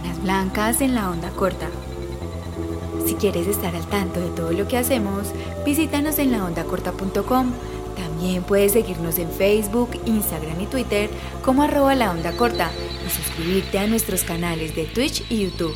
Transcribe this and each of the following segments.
Sábanas Blancas en la onda corta. Si quieres estar al tanto de todo lo que hacemos, visítanos en laondacorta.com. También puedes seguirnos en Facebook, Instagram y Twitter como arroba la onda corta y suscribirte a nuestros canales de Twitch y YouTube.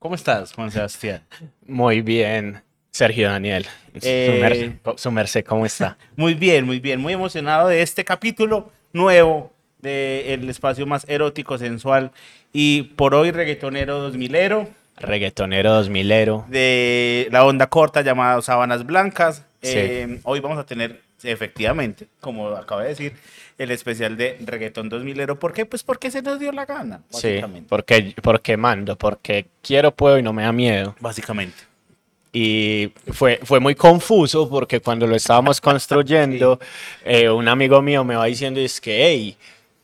¿Cómo estás, Juan Sebastián? Muy bien, Sergio Daniel. Eh, Su merced, ¿cómo está? Muy bien, muy bien, muy emocionado de este capítulo nuevo del espacio más erótico, sensual y por hoy reggaetonero 2000ero Reggaetonero 2000ero. de la onda corta llamada Sábanas Blancas. Sí. Eh, hoy vamos a tener, efectivamente, como acaba de decir, el especial de reggaetón 2000ero. ¿Por qué? Pues porque se nos dio la gana, Sí, porque, porque mando, porque quiero, puedo y no me da miedo. Básicamente. Y fue, fue muy confuso porque cuando lo estábamos construyendo, eh, un amigo mío me va diciendo es que, hey,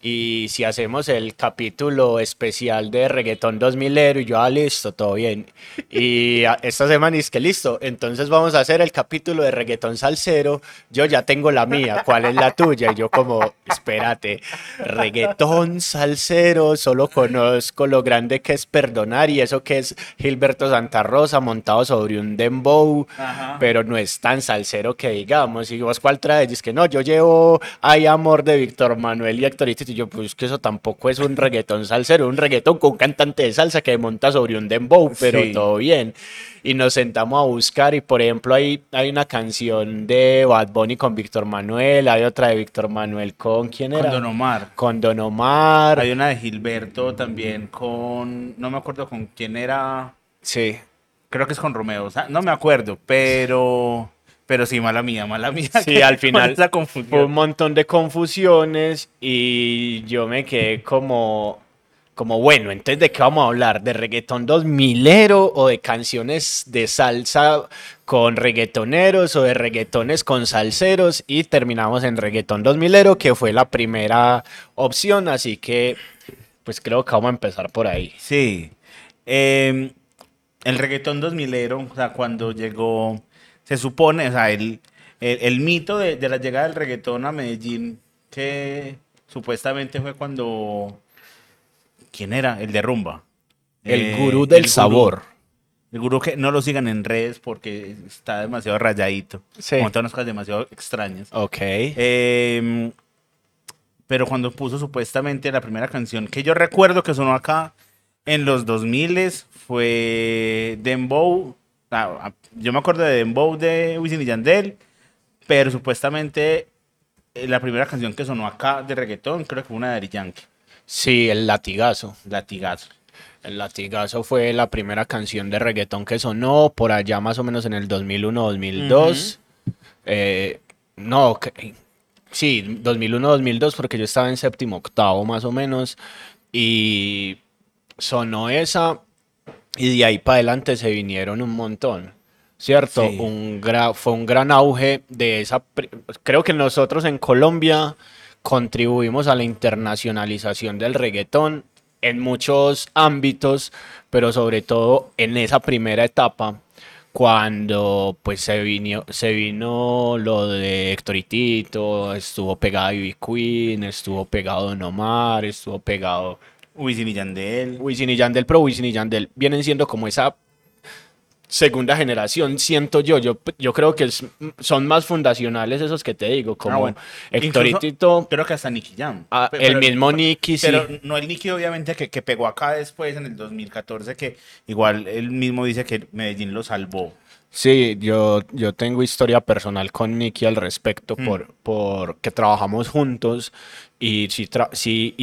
y si hacemos el capítulo especial de Reggaetón 2000 y yo, ah, listo, todo bien. Y esta semana es que listo, entonces vamos a hacer el capítulo de Reggaetón Salsero, yo ya tengo la mía, ¿cuál es la tuya? Y yo como, espérate, Reggaetón Salsero, solo conozco lo grande que es perdonar y eso que es Gilberto Santa Rosa montado sobre un dembow, Ajá. pero no es tan salsero que digamos. Y vos cuál traes, es que no, yo llevo Hay Amor de Víctor Manuel y Héctorito y yo, pues que eso tampoco es un reggaetón salsero, un reggaetón con un cantante de salsa que monta sobre un dembow, pero Sí. todo bien. Y nos sentamos a buscar y por ejemplo hay, hay una canción de Bad Bunny con Víctor Manuel, hay otra de Víctor Manuel con, ¿quién era? Con Don Omar. Con Don Omar. Hay una de Gilberto también con, no me acuerdo con quién era, Sí. creo que es con Romeo, o sea, no me acuerdo, pero, pero sí, mala mía, mala mía. Sí, al final fue un montón de confusiones y yo me quedé como, como bueno, entonces ¿de qué vamos a hablar? ¿De reggaetón 2000ero o de canciones de salsa con reggaetoneros o de reggaetones con salseros? Y terminamos en reggaetón 2000ero, que fue la primera opción, así que pues creo que vamos a empezar por ahí. Sí. Eh, el reggaetón 2000ero, o sea, cuando llegó, se supone, o sea, el, el, el mito de, de la llegada del reggaetón a Medellín, que supuestamente fue cuando, ¿quién era? El de Rumba. El Eh, gurú del el gurú. sabor. El gurú que no lo sigan en redes porque está demasiado rayadito. Sí. Monta unas cosas demasiado extrañas. Ok. Eh, pero cuando puso supuestamente la primera canción que yo recuerdo que sonó acá en los 2000 fue Dembow. Yo me acuerdo de Dembow de Wisin y Yandel, pero supuestamente eh, la primera canción que sonó acá de reggaetón creo que fue una de Daddy Yankee, Sí, el latigazo. Latigazo. El latigazo fue la primera canción de reggaetón que sonó por allá más o menos en el 2001-2002. Eh, no, que- sí, 2001-2002 porque yo estaba en séptimo octavo más o menos y sonó esa y de ahí para adelante se vinieron un montón. ¿Cierto? Sí. Un gra- fue un gran auge de esa... Creo que nosotros en Colombia contribuimos a la internacionalización del reggaetón en muchos ámbitos, pero sobre todo en esa primera etapa, cuando pues se vino, se vino lo de Héctor y Tito, estuvo pegado Ivy Queen, estuvo pegado Don Omar, estuvo pegado Wisin y Yandel. Wisin y Yandel, pero Wisin y Yandel vienen siendo como esa segunda generación, siento yo. Yo, yo creo que es- son más fundacionales esos que te digo, como Ah, bueno. Héctor y Incluso- Tito, Creo que hasta Nicky Jam. ah, el mismo Nicky, sí. Pero no el Nicky, obviamente, que, que pegó acá después en el 2014, que igual él mismo dice que Medellín lo salvó. Sí, yo, yo tengo historia personal con Nicky al respecto Mm. por, por que trabajamos juntos y sí, tra- sí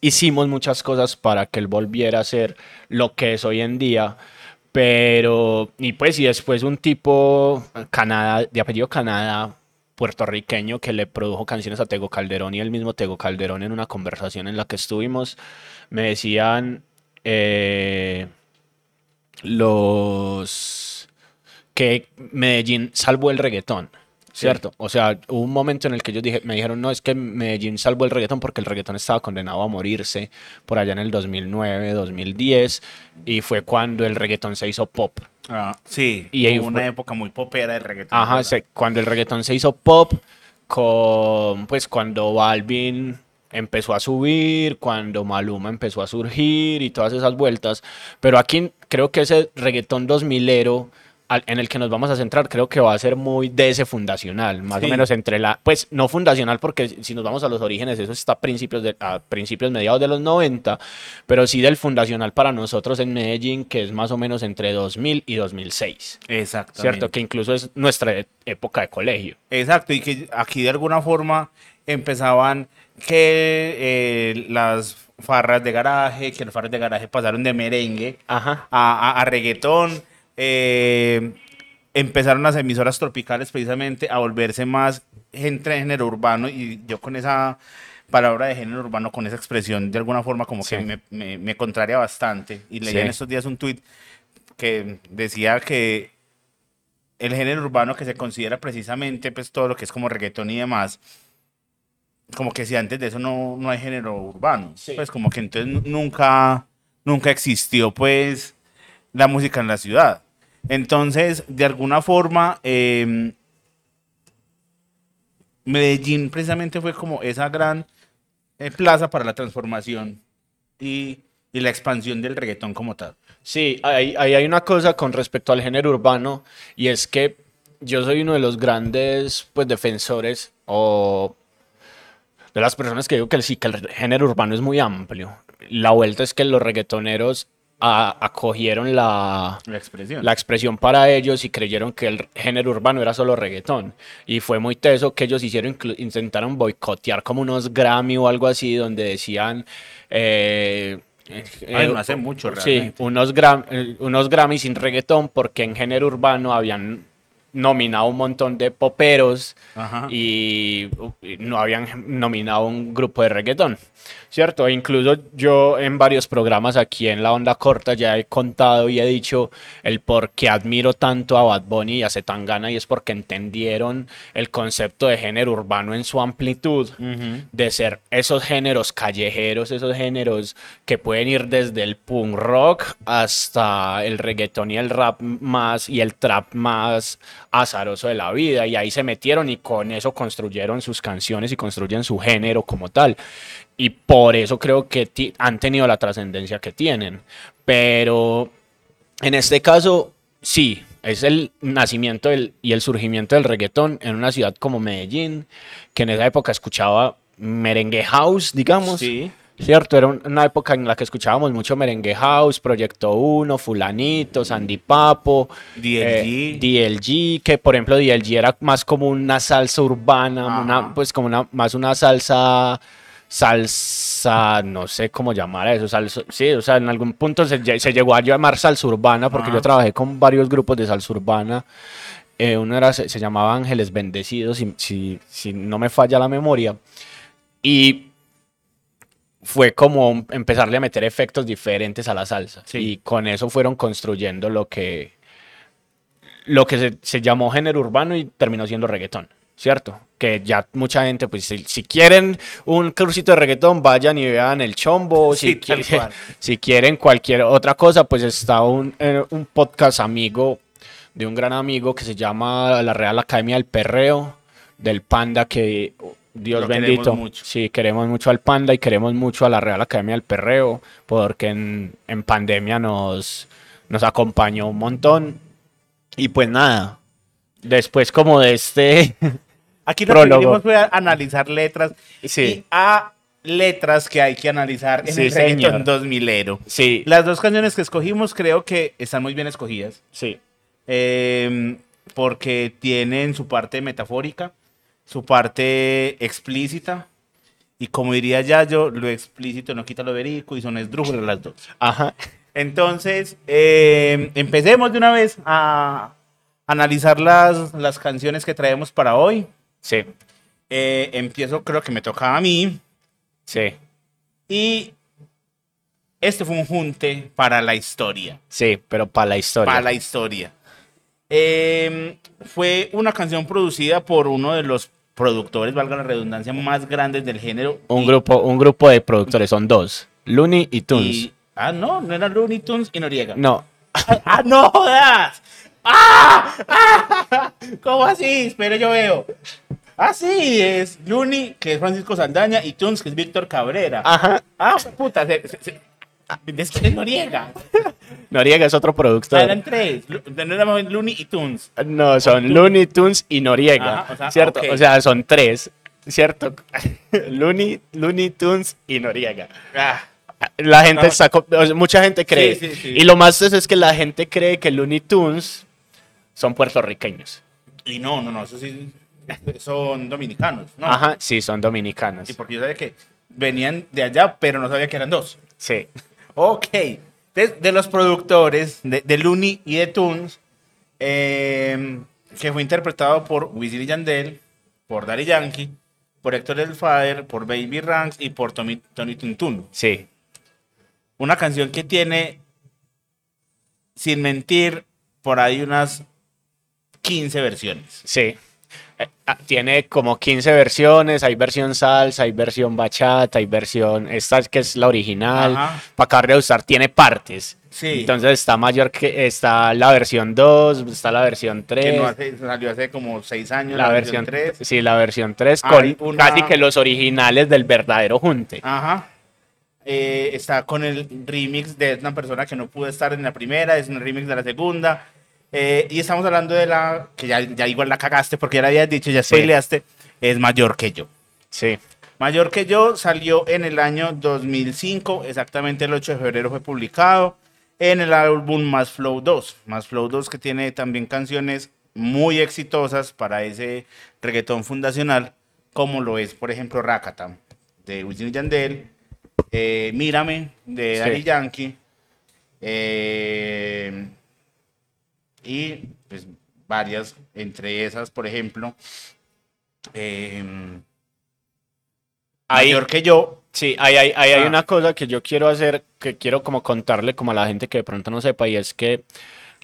hicimos muchas cosas para que él volviera a ser lo que es hoy en día. Pero, y pues, y después un tipo Canadá, de apellido Canadá, puertorriqueño, que le produjo canciones a Tego Calderón y el mismo Tego Calderón en una conversación en la que estuvimos, me decían eh, los que Medellín salvó el reggaetón. ¿Cierto? O sea, hubo un momento en el que ellos dije, me dijeron, no, es que Medellín salvó el reggaetón porque el reggaetón estaba condenado a morirse por allá en el 2009, 2010, y fue cuando el reggaetón se hizo pop. Ah, sí, Y hubo una fue- época muy popera del reggaetón. Ajá, cuando el reggaetón se hizo pop, con, pues cuando Balvin empezó a subir, cuando Maluma empezó a surgir y todas esas vueltas. Pero aquí creo que ese reggaetón 2000ero al- en el que nos vamos a centrar creo que va a ser muy de ese fundacional, más Sí. o menos entre la, pues no fundacional porque si nos vamos a los orígenes eso está a principios, de, a principios mediados de los 90, pero sí del fundacional para nosotros en Medellín que es más o menos entre 2000 y 2006, Exactamente. ¿cierto? Que incluso es nuestra época de colegio. Exacto, y que aquí de alguna forma empezaban que eh, las farras de garaje, que las farras de garaje pasaron de merengue Ajá. a, a- a reggaetón. Eh, empezaron las emisoras tropicales precisamente a volverse más entre género urbano y yo con esa palabra de género urbano, con esa expresión, de alguna forma como Sí. que me, me- me contraria bastante. Y leí Sí. en estos días un tuit que decía que el género urbano que se considera precisamente pues todo lo que es como reggaetón y demás, como que si antes de eso no, no hay género urbano, Sí. pues como que entonces nu- nunca, nunca existió pues la música en la ciudad. Entonces, de alguna forma, eh, Medellín precisamente fue como esa gran eh, plaza para la transformación y, y la expansión del reggaetón como tal. Sí, ahí, ahí hay una cosa con respecto al género urbano y es que yo soy uno de los grandes pues defensores o de las personas que digo que sí, que el género urbano es muy amplio. La vuelta es que los reggaetoneros a- acogieron la, La expresión. la expresión para ellos y creyeron que el género urbano era solo reggaetón. Y fue muy teso que ellos hicieron, intentaron boicotear como unos Grammy o algo así, donde decían... eh, Ay, no hace mucho, Sí, realmente. unos, gram- eh, unos Grammy sin reggaetón porque en género urbano habían nominado un montón de poperos Ajá. y no habían nominado un grupo de reggaetón, ¿cierto? Incluso yo en varios programas aquí en la onda corta ya he contado y he dicho el por qué admiro tanto a Bad Bunny y a Zetangana y es porque entendieron el concepto de género urbano en su amplitud de ser esos géneros callejeros, esos géneros que pueden ir desde el punk rock hasta el reggaetón y el rap más y el trap más azaroso de la vida y ahí se metieron y con eso construyeron sus canciones y construyen su género como tal. Y por eso creo que han tenido la trascendencia que tienen. Pero en este caso, sí, es el nacimiento del- y el surgimiento del reggaetón en una ciudad como Medellín, que en esa época escuchaba merengue house, digamos. Sí. Cierto, era un- una época en la que escuchábamos mucho merengue house, Proyecto 1, Fulanito, Sandy Papo, DLG. eh, DLG, que por ejemplo DLG era más como una salsa urbana, una, pues como una, más una salsa, salsa, no sé cómo llamar a eso, salsa, sí, o sea, en algún punto se, se llegó a llamar salsa urbana, porque Ajá. yo trabajé con varios grupos de salsa urbana, eh, uno era, se, se llamaba Ángeles Bendecidos, si, si, si no me falla la memoria, y fue como empezarle a meter efectos diferentes a la salsa. Sí. Y con eso fueron construyendo lo que, lo que se, se llamó género urbano y terminó siendo reggaetón, ¿cierto? Que ya mucha gente, pues si, si quieren un cursito de reggaetón, vayan y vean el chombo. Sí, si, tal qui- cual. si quieren cualquier otra cosa, pues está un, eh, un podcast amigo de un gran amigo que se llama La Real Academia del Perreo, del Panda, que Dios Lo queremos bendito. mucho. Sí, queremos mucho al Panda y queremos mucho a la Real Academia del Perreo, porque en, en pandemia nos, nos acompañó un montón. Y pues nada, después como de este... Aquí lo que vinimos fue a analizar letras Sí. y a letras que hay que analizar en Sí, el reggaetón señor. 2000ero. sí, Las dos canciones que escogimos creo que están muy bien escogidas. sí, eh, porque tienen su parte metafórica, su parte explícita. Y como diría Yayo, lo explícito no quita lo verídico y son esdrújulas las dos. ajá, Entonces, eh, empecemos de una vez a analizar las, las canciones que traemos para hoy. sí, Eh, empiezo, creo que me toca a mí. sí, Y este fue un junte para la historia. sí, pero para la historia. Para la historia. Eh, fue una canción producida por uno de los productores, valga la redundancia, más grandes del género. Un Y- grupo, un grupo de productores, son dos, Looney y Tunes. y- ah, no, no era Looney Tunes y Noriega. No, ¡Ah, no jodas! ¡Ah! ¡Ah! ¿Cómo así? Espera, yo veo. Ah, sí, es Luni, que es Francisco Saldaña, y Tunes, que es Víctor Cabrera. Ajá. Ah, puta, se, se, se- es que es Noriega. Noriega es otro Ah, productor. eran tres. No Luni y Tunes. No, son Looney Tunes y Noriega, Ajá, o sea, ¿cierto? O sea, son tres, ¿cierto? Looney, Looney Tunes y Noriega. Ah, La gente está, mucha gente cree. Sí, sí, sí. Y lo más es, es que la gente cree que Looney Tunes son puertorriqueños. y no, no, no, eso sí, son dominicanos, ¿no? Ajá, sí, son dominicanos. Sí, porque yo sabía que venían de allá, pero no sabía que eran dos. Sí. Ok. De, de los productores de, de Looney y de Tunes, eh, que fue interpretado por Wisin y Yandel, por Daddy Yankee, por Héctor El Father, por Baby Ranks y por Tommy, Tony Tuntun. Sí. Una canción que tiene, sin mentir, por ahí unas 15 versiones. Sí. Eh, ah, Tiene como 15 versiones, hay versión salsa, hay versión bachata, hay versión, esta es que es la original, acabar de usar, tiene partes. Sí. Entonces está mayor que, está la versión 2, está la versión 3. Que no hace- salió hace como 6 años. la versión 3. 3. Sí, la versión 3 Hay con una- casi que los originales del verdadero junte. Ajá. Eh, está con el remix de una persona que no pudo estar en la primera, es un remix de la segunda. Eh, y estamos hablando de la, que ya, ya igual la cagaste porque ya la habías dicho, ya Sí. spoileaste, es mayor que yo. Sí. Mayor que yo salió en el año 2005, exactamente el 8 de febrero fue publicado en el álbum Más Flow 2. Más Flow 2 que tiene también canciones muy exitosas para ese reggaetón fundacional, como lo es, por ejemplo, Rakata, de Wisin Yandel, eh, Mírame, de Sí. Daddy Yankee, eh, y pues varias, entre esas, por ejemplo, eh, Ahí, mayor que yo, sí, ahí, ahí- ahí hay Ah. una cosa que yo quiero hacer, que quiero como contarle como a la gente que de pronto no sepa, y es que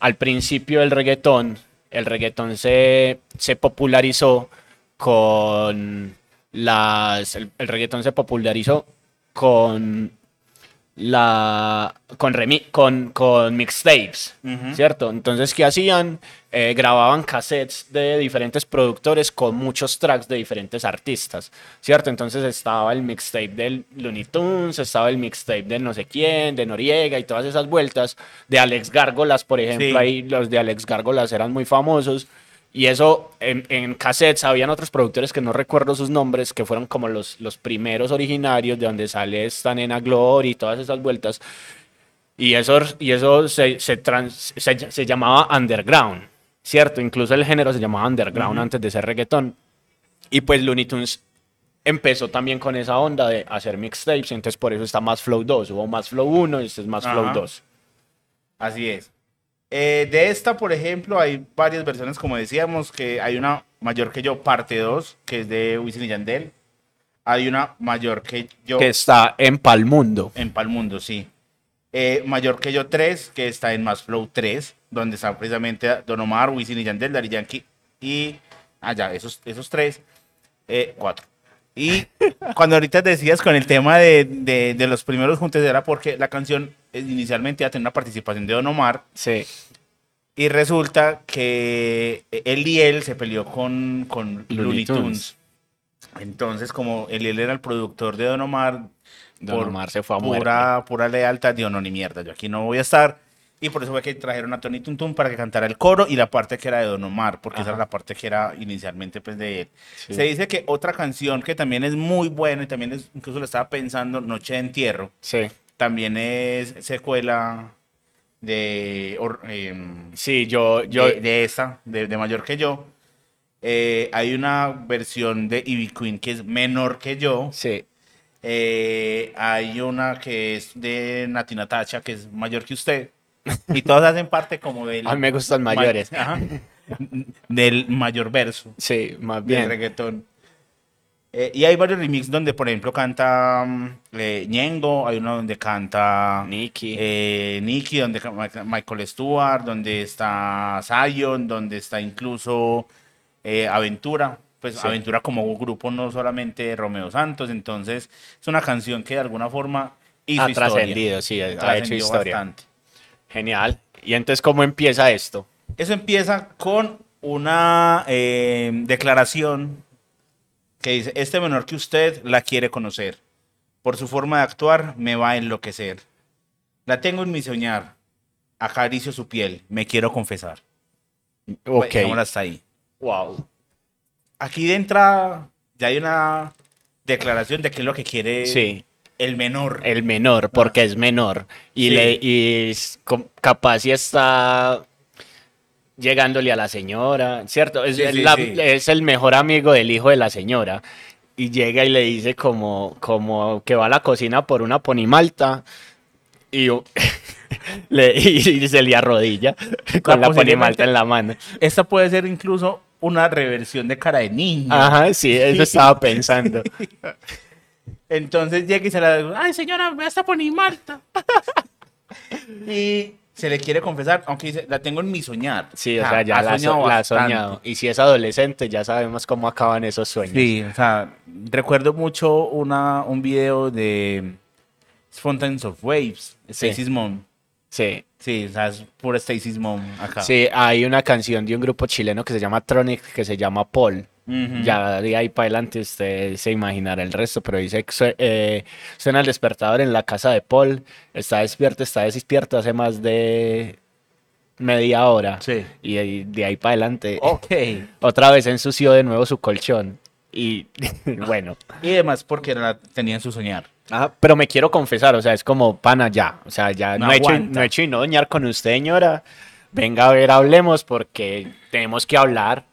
al principio del reggaetón, el reggaetón se, se popularizó con las... El, el reggaetón se popularizó con la con remi- con, con mixtapes. ¿cierto? Entonces, ¿qué hacían? Eh, grababan cassettes de diferentes productores con muchos tracks de diferentes artistas, ¿cierto? Entonces estaba el mixtape del Looney Tunes, estaba el mixtape de no sé quién, de Noriega y todas esas vueltas, de Alex Gárgolas, por ejemplo, Sí. ahí los de Alex Gárgolas eran muy famosos. Y eso en, en cassettes, habían otros productores que no recuerdo sus nombres, que fueron como los, los primeros originarios de donde sale esta nena Glory y todas esas vueltas. Y eso, y eso se, se, trans- se, se llamaba underground, ¿cierto? Incluso el género se llamaba underground antes de ser reggaetón. Y pues Looney Tunes empezó también con esa onda de hacer mixtapes, entonces por eso está más Flow 2. Hubo más Flow 1 y este es más Flow Ajá. 2. Así es. Eh, de esta, por ejemplo, hay varias versiones, como decíamos, que hay una mayor que yo, parte 2, que es de Wisin y Yandel. Hay una mayor que yo Que está en Palmundo. en Palmundo, sí. Eh, mayor que yo 3, que está en Más Flow 3, donde está precisamente Don Omar, Wisin y Yandel, Daddy Yankee y... Ah, ya, esos, esos tres. Eh, cuatro. Y cuando ahorita decías con el tema de, de- de los primeros juntos, era porque la canción eh, inicialmente iba a tener una participación de Don Omar, Sí. y resulta que Eliel se peleó con, con Looney Looney Tunes. Entonces, como Eliel era el productor de Don Omar, Don por Omar se fue a muerte. pura, pura lealtad, dijo, no, ni mierda, yo aquí no voy a estar. Y por eso fue que trajeron a Tony Tuntun para que cantara el coro y la parte que era de Don Omar, porque esa Ajá. era la parte que era inicialmente pues, de él. Sí. Se dice que otra canción que también es muy buena y también es, incluso lo estaba pensando, Noche de Entierro, Sí. también es secuela de... or- em, Sí, yo, yo, de, de esta, de, de mayor que yo. Eh, hay una versión de Ivy Queen que es menor que yo. sí, Eh, hay una que es de Nati Natacha que es mayor que usted. Y todas hacen parte como del... a mí me gustan ma- mayores. Ajá. del mayor verso Sí, más del bien. reggaetón. Eh, y hay varios remix donde, por ejemplo, canta mm, eh, Ñengo, hay uno donde canta Nicky. eh, Nicky, donde Michael Stewart, donde está Zion, donde está incluso eh, Aventura. Pues Sí. Aventura como grupo, no solamente Romeo Santos. Entonces, es una canción que de alguna forma hizo ha historia. trascendido, sí, ha hecho historia. bastante. Genial. ¿Y entonces cómo empieza esto? Eso empieza con una eh, declaración que dice, este menor que usted la quiere conocer. Por su forma de actuar me va a enloquecer. La tengo en mi soñar. Acaricio su piel. Me quiero confesar. Ok. Dejémosla hasta ahí. Wow. Aquí de entrada ya hay una declaración de qué es lo que quiere Sí. El menor. El menor, porque es menor. Y, Sí. le, y es capaz si está llegándole a la señora, ¿cierto? Es, Sí, es sí, la- sí. es el mejor amigo del hijo de la señora. Y llega y le dice como, como que va a la cocina por una ponimalta. Y, le, y se le arrodilla con la ponimalta en la mano. Esta puede ser incluso una reversión de cara de niño. Ajá, sí, eso estaba pensando. Entonces llega y se la ay señora, me está poniendo Marta. y se le quiere confesar, aunque dice, la tengo en mi soñar. Sí, o sea, ya ha la, ha soñado la ha bastante. soñado. Y si es adolescente, ya sabemos cómo acaban esos sueños. Sí, o sea, recuerdo mucho una, un video de Fountains of Waves, Stacy's Mom. Sí. Sí, o sea, es pura Stacy's Mom acá. Sí, hay una canción de un grupo chileno que se llama Tronic, que se llama Paul. Ya de ahí para adelante usted se imaginará el resto, pero dice que eh, suena el despertador en la casa de Paul, está despierto, está despierto hace más de media hora. Sí. Y de, de ahí para adelante, Ok. otra vez ensució de nuevo su colchón. Y bueno, Y además porque la tenía en su soñar. Ajá, pero me quiero confesar, o sea, es como pana ya, o sea, ya No no, he hecho, no he hecho y no doñar con usted, señora. Venga a ver, hablemos porque tenemos que hablar.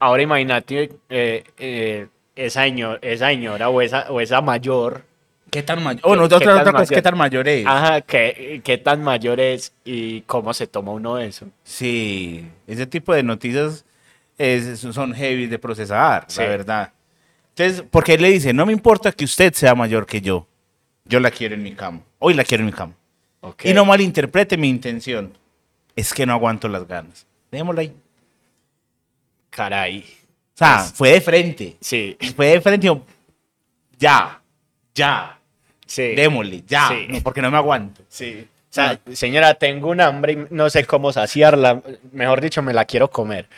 Ahora imagínate eh, eh, esa, señor- esa señora o esa, o esa mayor, ¿Qué tan mayor? Oh, no, ¿Qué- otra, otra cosa es qué tan mayor es. ajá, ¿qué, qué tan mayor es y cómo se toma uno eso. Sí, ese tipo de noticias es- son heavy de procesar, Sí. la verdad. Entonces, porque él le dice, no me importa que usted sea mayor que yo, yo la quiero en mi cama, hoy la quiero en mi cama. Ok. Y no malinterprete mi intención, es que no aguanto las ganas. Dejémoslo ahí. Caray. O sea, Es- fue de frente, Sí, fue de frente, y yo, ya, ya, sí. démosle, ya, Sí. no, porque no me aguanto. Sí. O sea, señora, tengo un hambre y no sé cómo saciarla. Mejor dicho, me la quiero comer.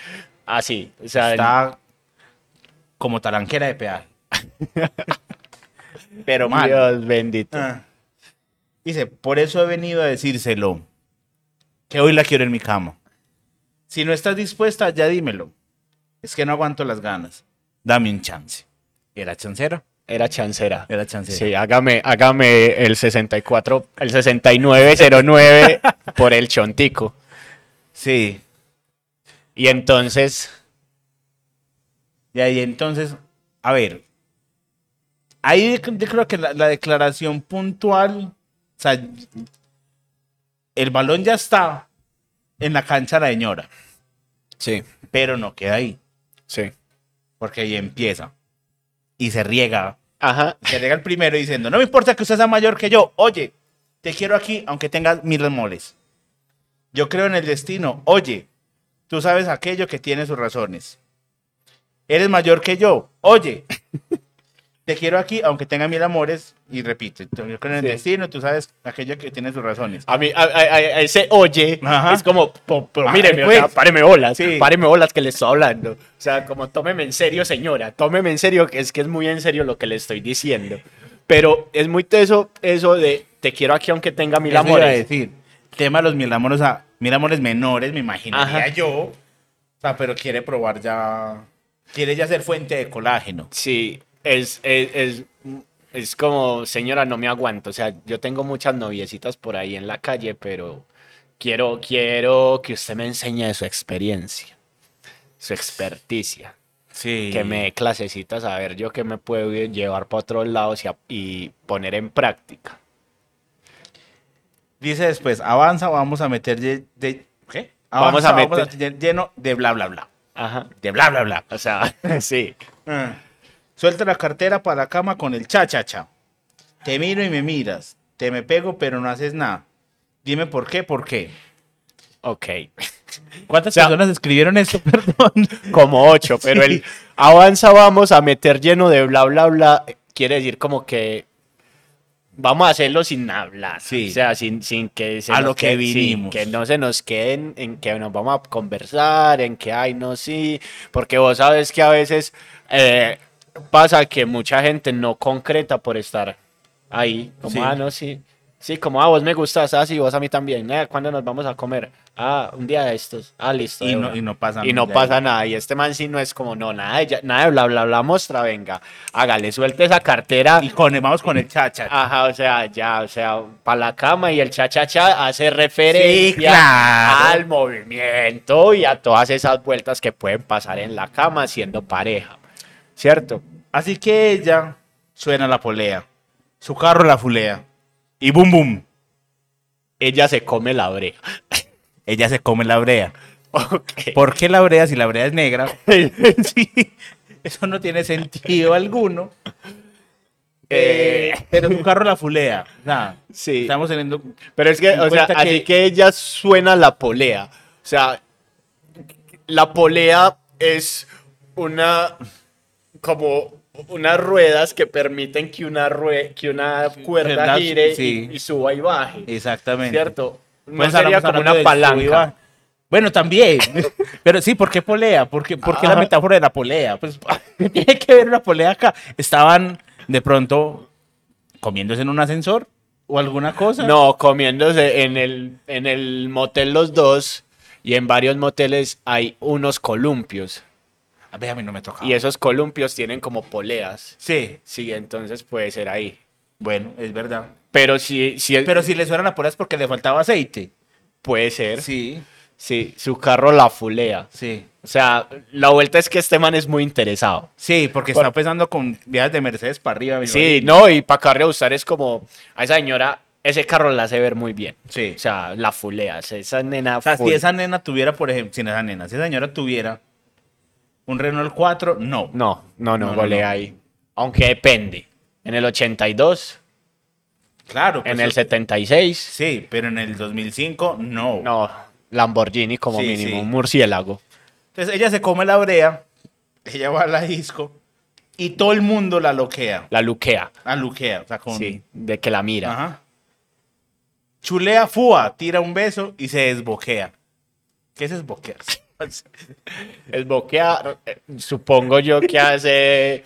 Así. O sea, Está como talanquera de peaje. Pero mal. Dios bendito. Ah. Dice, por eso he venido a decírselo, que hoy la quiero en mi cama. Si no estás dispuesta, ya dímelo. Es que no aguanto las ganas. Dame un chance. ¿Era chancera? Era chancera. Era chancera. Sí, hágame, hágame el 64, el 6909 por el chontico. Sí. Y entonces, Y ahí entonces, a ver, ahí yo creo que la, la declaración puntual, o sea, el balón ya está en la cancha de la señora, sí, pero no queda ahí, sí. porque ahí empieza y se riega Ajá. que llega el primero diciendo, no me importa que usted sea mayor que yo, oye, te quiero aquí aunque tengas mil remoles. Yo creo en el destino, oye, tú sabes aquello que tiene sus razones. Eres mayor que yo, oye, te quiero aquí aunque tenga mil amores. Y repite, yo creo en el Sí. destino, tú sabes aquello que tiene sus razones. A mí, a, a- a- a ese oye, Ajá. es como, po- Ay, míreme, o pues. sea, páreme bolas, Sí. páreme bolas que le estoy hablando. O sea, como tómeme en serio, señora, tómeme en serio, que es que es muy en serio lo que le estoy diciendo. Pero es muy teso eso de te quiero aquí aunque tenga mil Eso iba a amores. decir, tema de los mil amores, o sea, mil amores menores, me imaginaría Ajá. yo. O sea, pero quiere probar ya, quiere ya ser fuente de colágeno. Sí, es, es, es, es como, señora, no me aguanto. O sea, yo tengo muchas noviecitas por ahí en la calle, pero quiero, quiero que usted me enseñe de su experiencia, su experticia. Sí. que me dé clasecitas a ver yo que me puedo llevar para otros lados y, poner en práctica. Dice después, avanza, vamos a meter de, de- ¿qué? Vamos a meter- lleno de bla bla bla. Ajá. De bla bla bla. O sea, sí. Ah. Suelta la cartera para la cama con el cha cha cha. Te miro y me miras. Te me pego pero no haces nada. Dime por qué, por qué. Ok. ¿Cuántas O sea- personas escribieron esto? Perdón. Como ocho, pero el avanza vamos a meter lleno de bla bla bla quiere decir como que vamos a hacerlo sin hablar. Sí. O sea, sin, sin que se A lo que sí, vinimos. que no se nos queden en que nos vamos a conversar, en que ay no sí, porque vos sabes que a veces eh, pasa que mucha gente no concreta por estar ahí. Como, Sí. ah, no, sí. Sí, como, ah, vos me gustas, ah, sí, vos a mí también. Eh, ¿Cuándo nos vamos a comer? Ah, un día de estos. Ah, listo. Y no, y no pasa Y no pasa nada. Y este man sí no es como, no, nada de, nada de bla, bla, bla, mostra, venga. Hágale, suelte esa cartera. Y con, vamos con el chacha. Ajá, o sea, ya, o sea, para la cama y el cha-cha-cha hace referencia Sí, claro. al movimiento y a todas esas vueltas que pueden pasar en la cama siendo pareja. ¿Cierto? Así que ella suena la polea. Su carro la fulea. Y boom, boom. Ella se come la brea. Ella se come la brea. ¿Por qué la brea si la brea es negra? Sí, eso no tiene sentido alguno. Eh, Eh, pero su carro la fulea. Sí. estamos teniendo. Pero es que, o sea, que- así que ella suena la polea. O sea, la polea es una como unas ruedas que permiten que una rue- que una cuerda ¿Verdad? gire Sí. y, y suba y baje. Exactamente. ¿Cierto? No Pues sería hablamos como una palanca. Bueno, también. Pero sí, ¿por qué polea? ¿Por qué, por qué la Ajá. metáfora de la polea? Pues, ¿qué tiene que ver una polea acá? ¿Estaban de pronto comiéndose en un ascensor o alguna cosa? No, comiéndose en el, en el motel los dos y en varios moteles hay unos columpios. A ver, a mí no me toca. Y esos columpios tienen como poleas. Sí, Sí, entonces puede ser ahí. bueno, es verdad. Pero si, si el- Pero si le suena la polea es porque le faltaba aceite. puede ser. Sí. Sí, su carro la fulea. sí. O sea, la vuelta es que este man es muy interesado. Sí, porque Por- está pensando con viajes de Mercedes para arriba. mi Sí, marica. no, y para acá usar es como a esa señora, ese carro la hace ver muy bien. Sí. O sea, la fulea, esa nena. O sea, full. si esa nena tuviera, por ejemplo, si esa nena, si esa señora tuviera un Renault 4, no. No, no, no, No, no, golea no. ahí. Aunque depende. En el 82, Claro. pues, en el 76, Sí, pero en el 2005, no. no, Lamborghini como Sí, mínimo, sí. un murciélago. Entonces ella se come la brea, ella va a la disco y todo el mundo la loquea. La luquea, La luquea, o sea, con... sí, de que la mira. Ajá. Chulea fua, tira un beso y se desboquea. ¿Qué es desboquearse? El boquea, eh, supongo yo que hace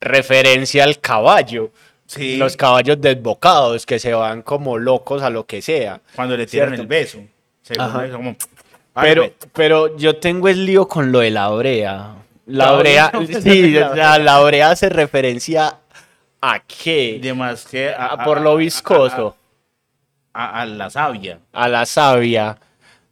referencia al caballo. Sí. Los caballos desbocados que se van como locos a lo que sea. Cuando le tiran Cierto. el beso. Como... Pero, pero yo tengo el lío con lo de la brea. La brea, sí, la la brea hace referencia a qué? de más que a, A- por lo viscoso, A, a- a la savia. a la savia.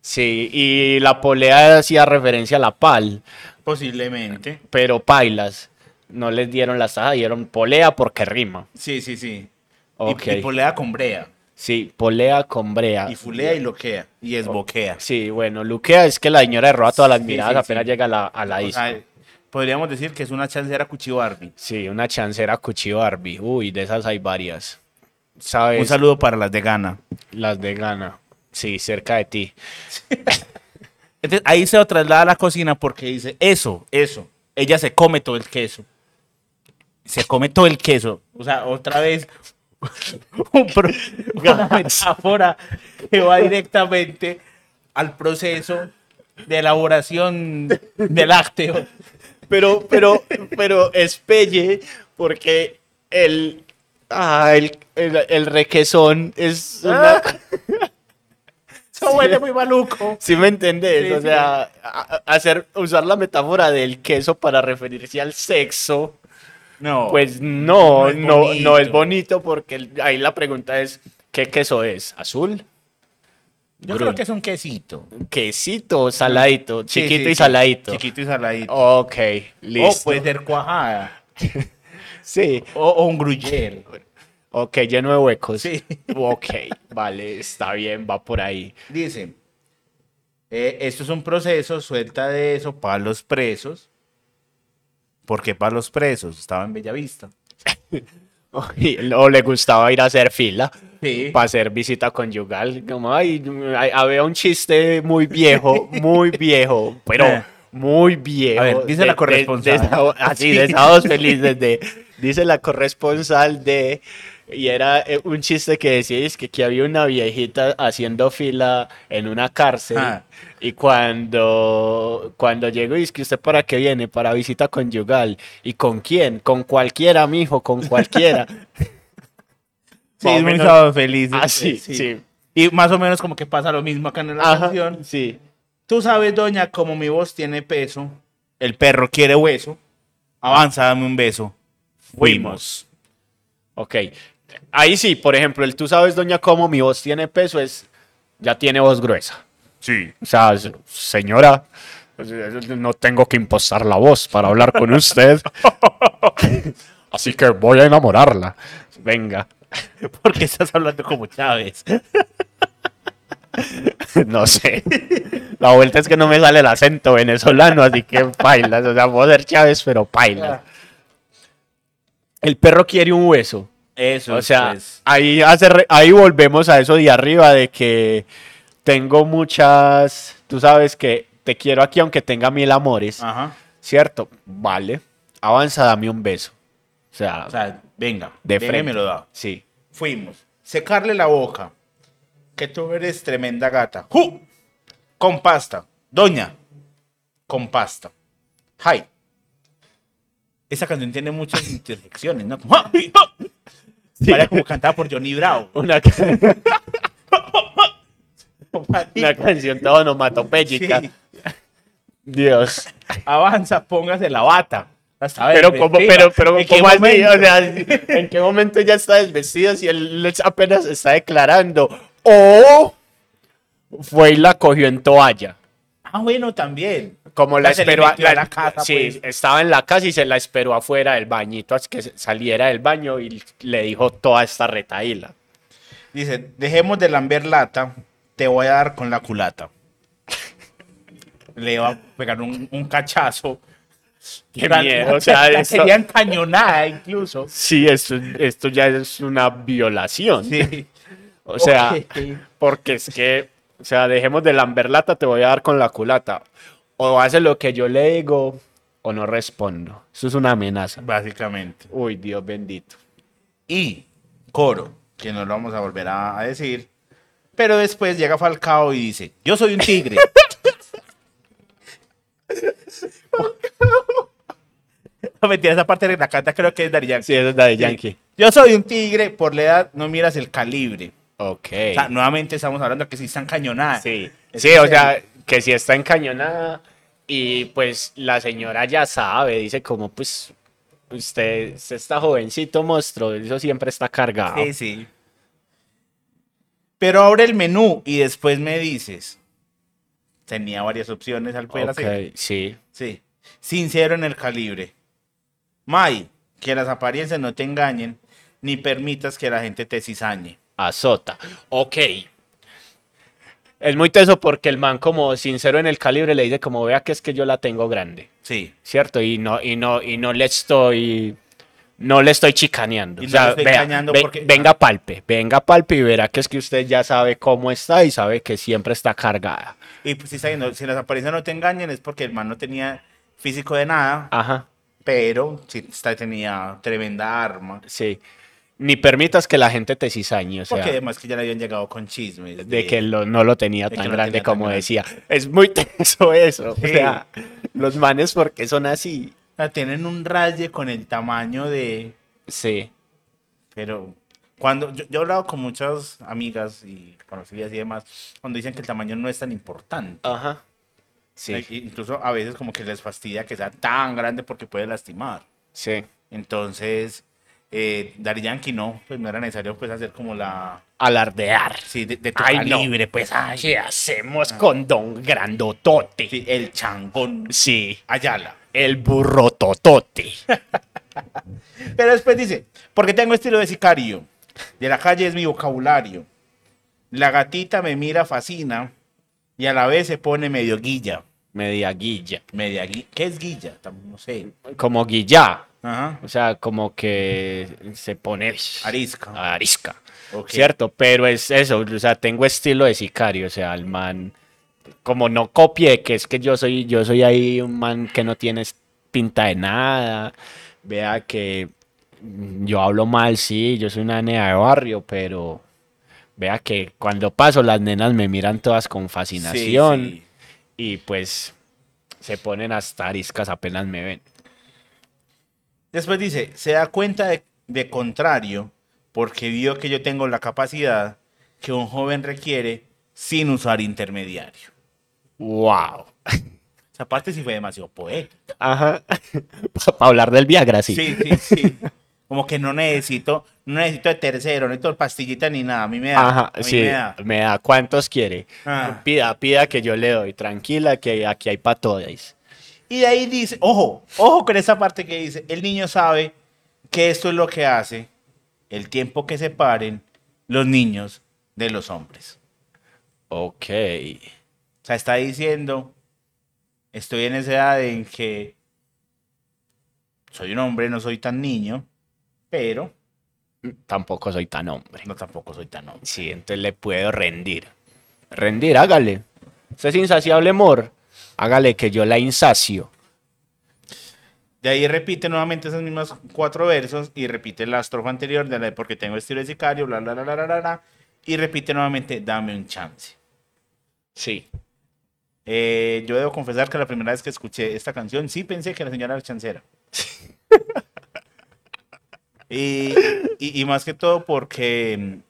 Sí, y la polea hacía referencia a la pal, Posiblemente. pero pailas. No les dieron la saja, dieron polea porque rima. Sí, sí, sí. Y- Ok. Y, polea con brea. Sí, polea con brea. Y fulea y loquea. Y esboquea. Sí, bueno, luquea es que la señora roba todas las Sí, miradas sí, apenas sí. llega a la, a la sea, podríamos decir que es una chancera cuchillo Barbie. Sí, una chancera cuchillo Barbie. Uy, de esas hay varias. ¿Sabes? Un saludo para las de Gana. Las de Gana. Sí, cerca de ti. Entonces ahí se lo traslada a la cocina porque dice, eso, eso. Ella se come todo el queso. Se come todo el queso. O sea, otra vez un pro- una metáfora que va directamente al proceso de elaboración del lácteo. Pero, pero, pero es pelle porque el, ah, el, el, el requesón es una... Eso huele muy maluco. ¿Sí me entendés? Sí, o sí. sea, hacer, usar la metáfora del queso para referirse al sexo, No. pues no, No es no, no, es bonito. porque ahí la pregunta es, ¿qué queso es? ¿Azul? yo Grun. creo que es un quesito. Quesito, saladito, Sí, chiquito sí, y saladito. Chiquito y saladito. Ok, o listo. puede ser cuajada. Sí, O, o un gruyere. ok, lleno de huecos. Sí. Ok, vale, está bien, va por ahí. Dice, eh, esto es un proceso, suelta de eso para los presos. ¿Por qué para los presos? Estaba en Bellavista. O le gustaba ir a hacer fila Sí. para hacer visita conyugal. Como, ay, había un chiste muy viejo, muy viejo, pero Eh. muy viejo. A ver, dice la corresponsal. de así, de Sí. sábados felices. De, dice la corresponsal de Y era eh, un chiste que decía es que, que había una viejita haciendo fila en una cárcel. Ah. Y cuando, cuando llegó, dice que usted para qué viene, para visita conyugal. ¿Y con quién? Con cualquiera, mijo, con cualquiera. Sí, es muy sábado feliz. Ah, sí, sí. Y más o menos como que pasa lo mismo acá en la Ajá, canción. sí. Tú sabes, doña, como mi voz tiene peso, el perro quiere hueso. Avanza, dame un beso. Fuimos. Ok. Ahí sí, por ejemplo, el tú sabes, doña, cómo mi voz tiene peso, es. Ya tiene voz gruesa. Sí. O sea, señora, no tengo que impostar la voz para hablar con usted. Así que voy a enamorarla. Venga. ¿Por qué estás hablando como Chávez? No sé. La vuelta es que no me sale el acento venezolano, así que pailas. O sea, puedo ser Chávez, pero pailas. El perro quiere un hueso. Eso, O sea, pues. ahí, hace re- ahí volvemos a eso de arriba de que tengo muchas, tú sabes que te quiero aquí aunque tenga mil amores, Ajá. ¿cierto? Vale, avanza, dame un beso. O sea, O sea, venga, de frente. me lo da. Sí. Fuimos. Secarle la boca. Que tú eres tremenda gata. ¡Ju! Con pasta. Doña. Con pasta. Hi. Esa canción tiene muchas intersecciones, ¿no? Vaya como cantada por Johnny Bravo. Una, una canción toda onomatopéyica. Sí. Dios. Avanza, póngase la bata. Hasta Pero ver, pero, pero ¿En qué ¿cómo así? momento? O sea, ¿en qué momento ya está desvestido si él apenas está declarando? O fue y la cogió en toalla. Ah, bueno, también. Como la esperó a- la- la casa, sí, pues. estaba en la casa y se la esperó afuera del bañito hasta que saliera del baño y le dijo toda esta retaíla. Dice, dejemos de lamber lata, te voy a dar con la culata. Le va a pegar un, un cachazo. Qué miedo, o sea, la esto- sería encañonada incluso. Sí, esto, esto ya es una violación. Sí. O sea, porque es que, o sea, dejemos de lamberlata, te voy a dar con la culata. O hace lo que yo le digo o no respondo. Eso es una amenaza. Básicamente. Uy, Dios bendito. Y coro, que no lo vamos a volver a, a decir. Pero después llega Falcao y dice, yo soy un tigre. no mentira, esa parte de la canta creo que es Daddy Yankee. Sí, es de Yankee. Yo soy un tigre, por la edad no miras el calibre. Ok. O sea, nuevamente estamos hablando que sí están cañonadas. Sí, Es sí, o sea. Que si está encañonada y pues la señora ya sabe, dice como pues usted, usted está jovencito monstruo, eso siempre está cargado. Sí, sí. Pero abre el menú y después me dices. Tenía varias opciones al poder hacer. sí. Sí. Sincero en el calibre. May, que las apariencias no te engañen, ni permitas que la gente te cizañe. Azota. Ok. Es muy teso porque el man como sincero en el calibre le dice como vea que es que yo la tengo grande, Sí. ¿cierto? Y no, y no, y no le estoy, no le estoy chicaneando. Y O sea, vea, ve- porque- venga palpe, venga palpe y verá que es que usted ya sabe cómo está y sabe que siempre está cargada. Y pues sí, está viendo, si las apariencias no te engañan es porque el man no tenía físico de nada, Ajá. pero sí tenía tremenda arma. Sí. Ni permitas que la gente te cizañe, o sea, Porque además que ya le habían llegado con chismes. de que lo- no lo tenía tan no grande tenía tan como grande. decía. Es muy tenso eso. O sea, los manes porque son así. O sea, tienen un raye con el tamaño de... Sí. Pero cuando yo, yo he hablado con muchas amigas y conocidas y demás, cuando dicen que el tamaño no es tan importante. Ajá. Sí. Eh, Incluso a veces como que les fastidia que sea tan grande porque puede lastimar. Sí. Entonces, eh, Daddy Yankee no, pues no era necesario pues hacer como la... Alardear. Sí, de, de tu Ay, no. calibre, pues, ay. ¿Qué hacemos con Don Grandotote? Sí, el changón Sí. Ayala. El burro totote. Pero después dice, porque tengo estilo de sicario. De la calle es mi vocabulario. La gatita me mira, fascina. Y a la vez se pone medio guilla. Media guilla. Media gui- ¿Qué es guilla? No sé. Como guilla. Ajá. O sea, como que se pone Arisca. arisca. Cierto, pero es eso, o sea, tengo estilo de sicario, o sea, el man, como no copie, que es que yo soy, yo soy ahí un man que no tiene pinta de nada, vea que yo hablo mal, sí, yo soy una nena de barrio, pero vea que cuando paso las nenas me miran todas con fascinación Sí, sí. y pues se ponen hasta ariscas apenas me ven. Después dice, se da cuenta de, de contrario porque vio que yo tengo la capacidad que un joven requiere sin usar intermediario. ¡Wow! Esa parte sí fue demasiado poética. Ajá. Para hablar del Viagra, sí. Sí, sí, sí. Como que no necesito, no necesito de tercero, no necesito pastillita ni nada. A mí me da. Ajá, a mí sí, me da. me da. ¿Cuántos quiere? Ah. Pida, pida que yo le doy. Tranquila, que aquí hay para todas. Y de ahí dice, ojo, ojo con esa parte que dice, el niño sabe que esto es lo que hace el tiempo que separen los niños de los hombres. Ok. O sea, está diciendo, estoy en esa edad en que soy un hombre, no soy tan niño, pero Tampoco soy tan hombre. no tampoco soy tan hombre. Sí, entonces le puedo rendir. Rendir, hágale. Usted es insaciable, amor. Hágale que yo la insacio. De ahí repite nuevamente esos mismos cuatro versos y repite la estrofa anterior de la de porque tengo estilo de sicario, bla, bla, bla, bla, bla, bla, y repite nuevamente, dame un chance. Sí. Eh, yo debo confesar que la primera vez que escuché esta canción sí pensé que la señora era chancera. y, y, y más que todo porque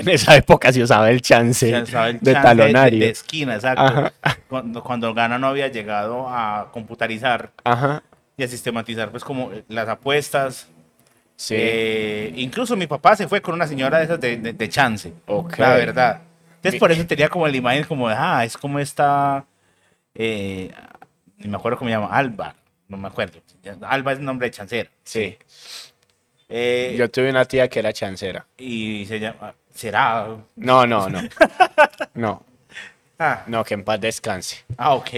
En esa época se usaba el chance el de chance talonario. De, de esquina, exacto. Ajá. Cuando, cuando Gana no había llegado a computarizar Ajá. y a sistematizar pues como las apuestas. Sí. Eh, incluso mi papá se fue con una señora de esas de, de- de chance. La verdad. Entonces por eso tenía como la imagen como de, ah, es como esta, eh, ni me acuerdo cómo se llama, Alba, no me acuerdo. Alba es el nombre de chancera. sí. Eh, Yo tuve una tía que era chancera. y se llama, será, No, no, no. No, ah, no, que en paz descanse. ah, ok.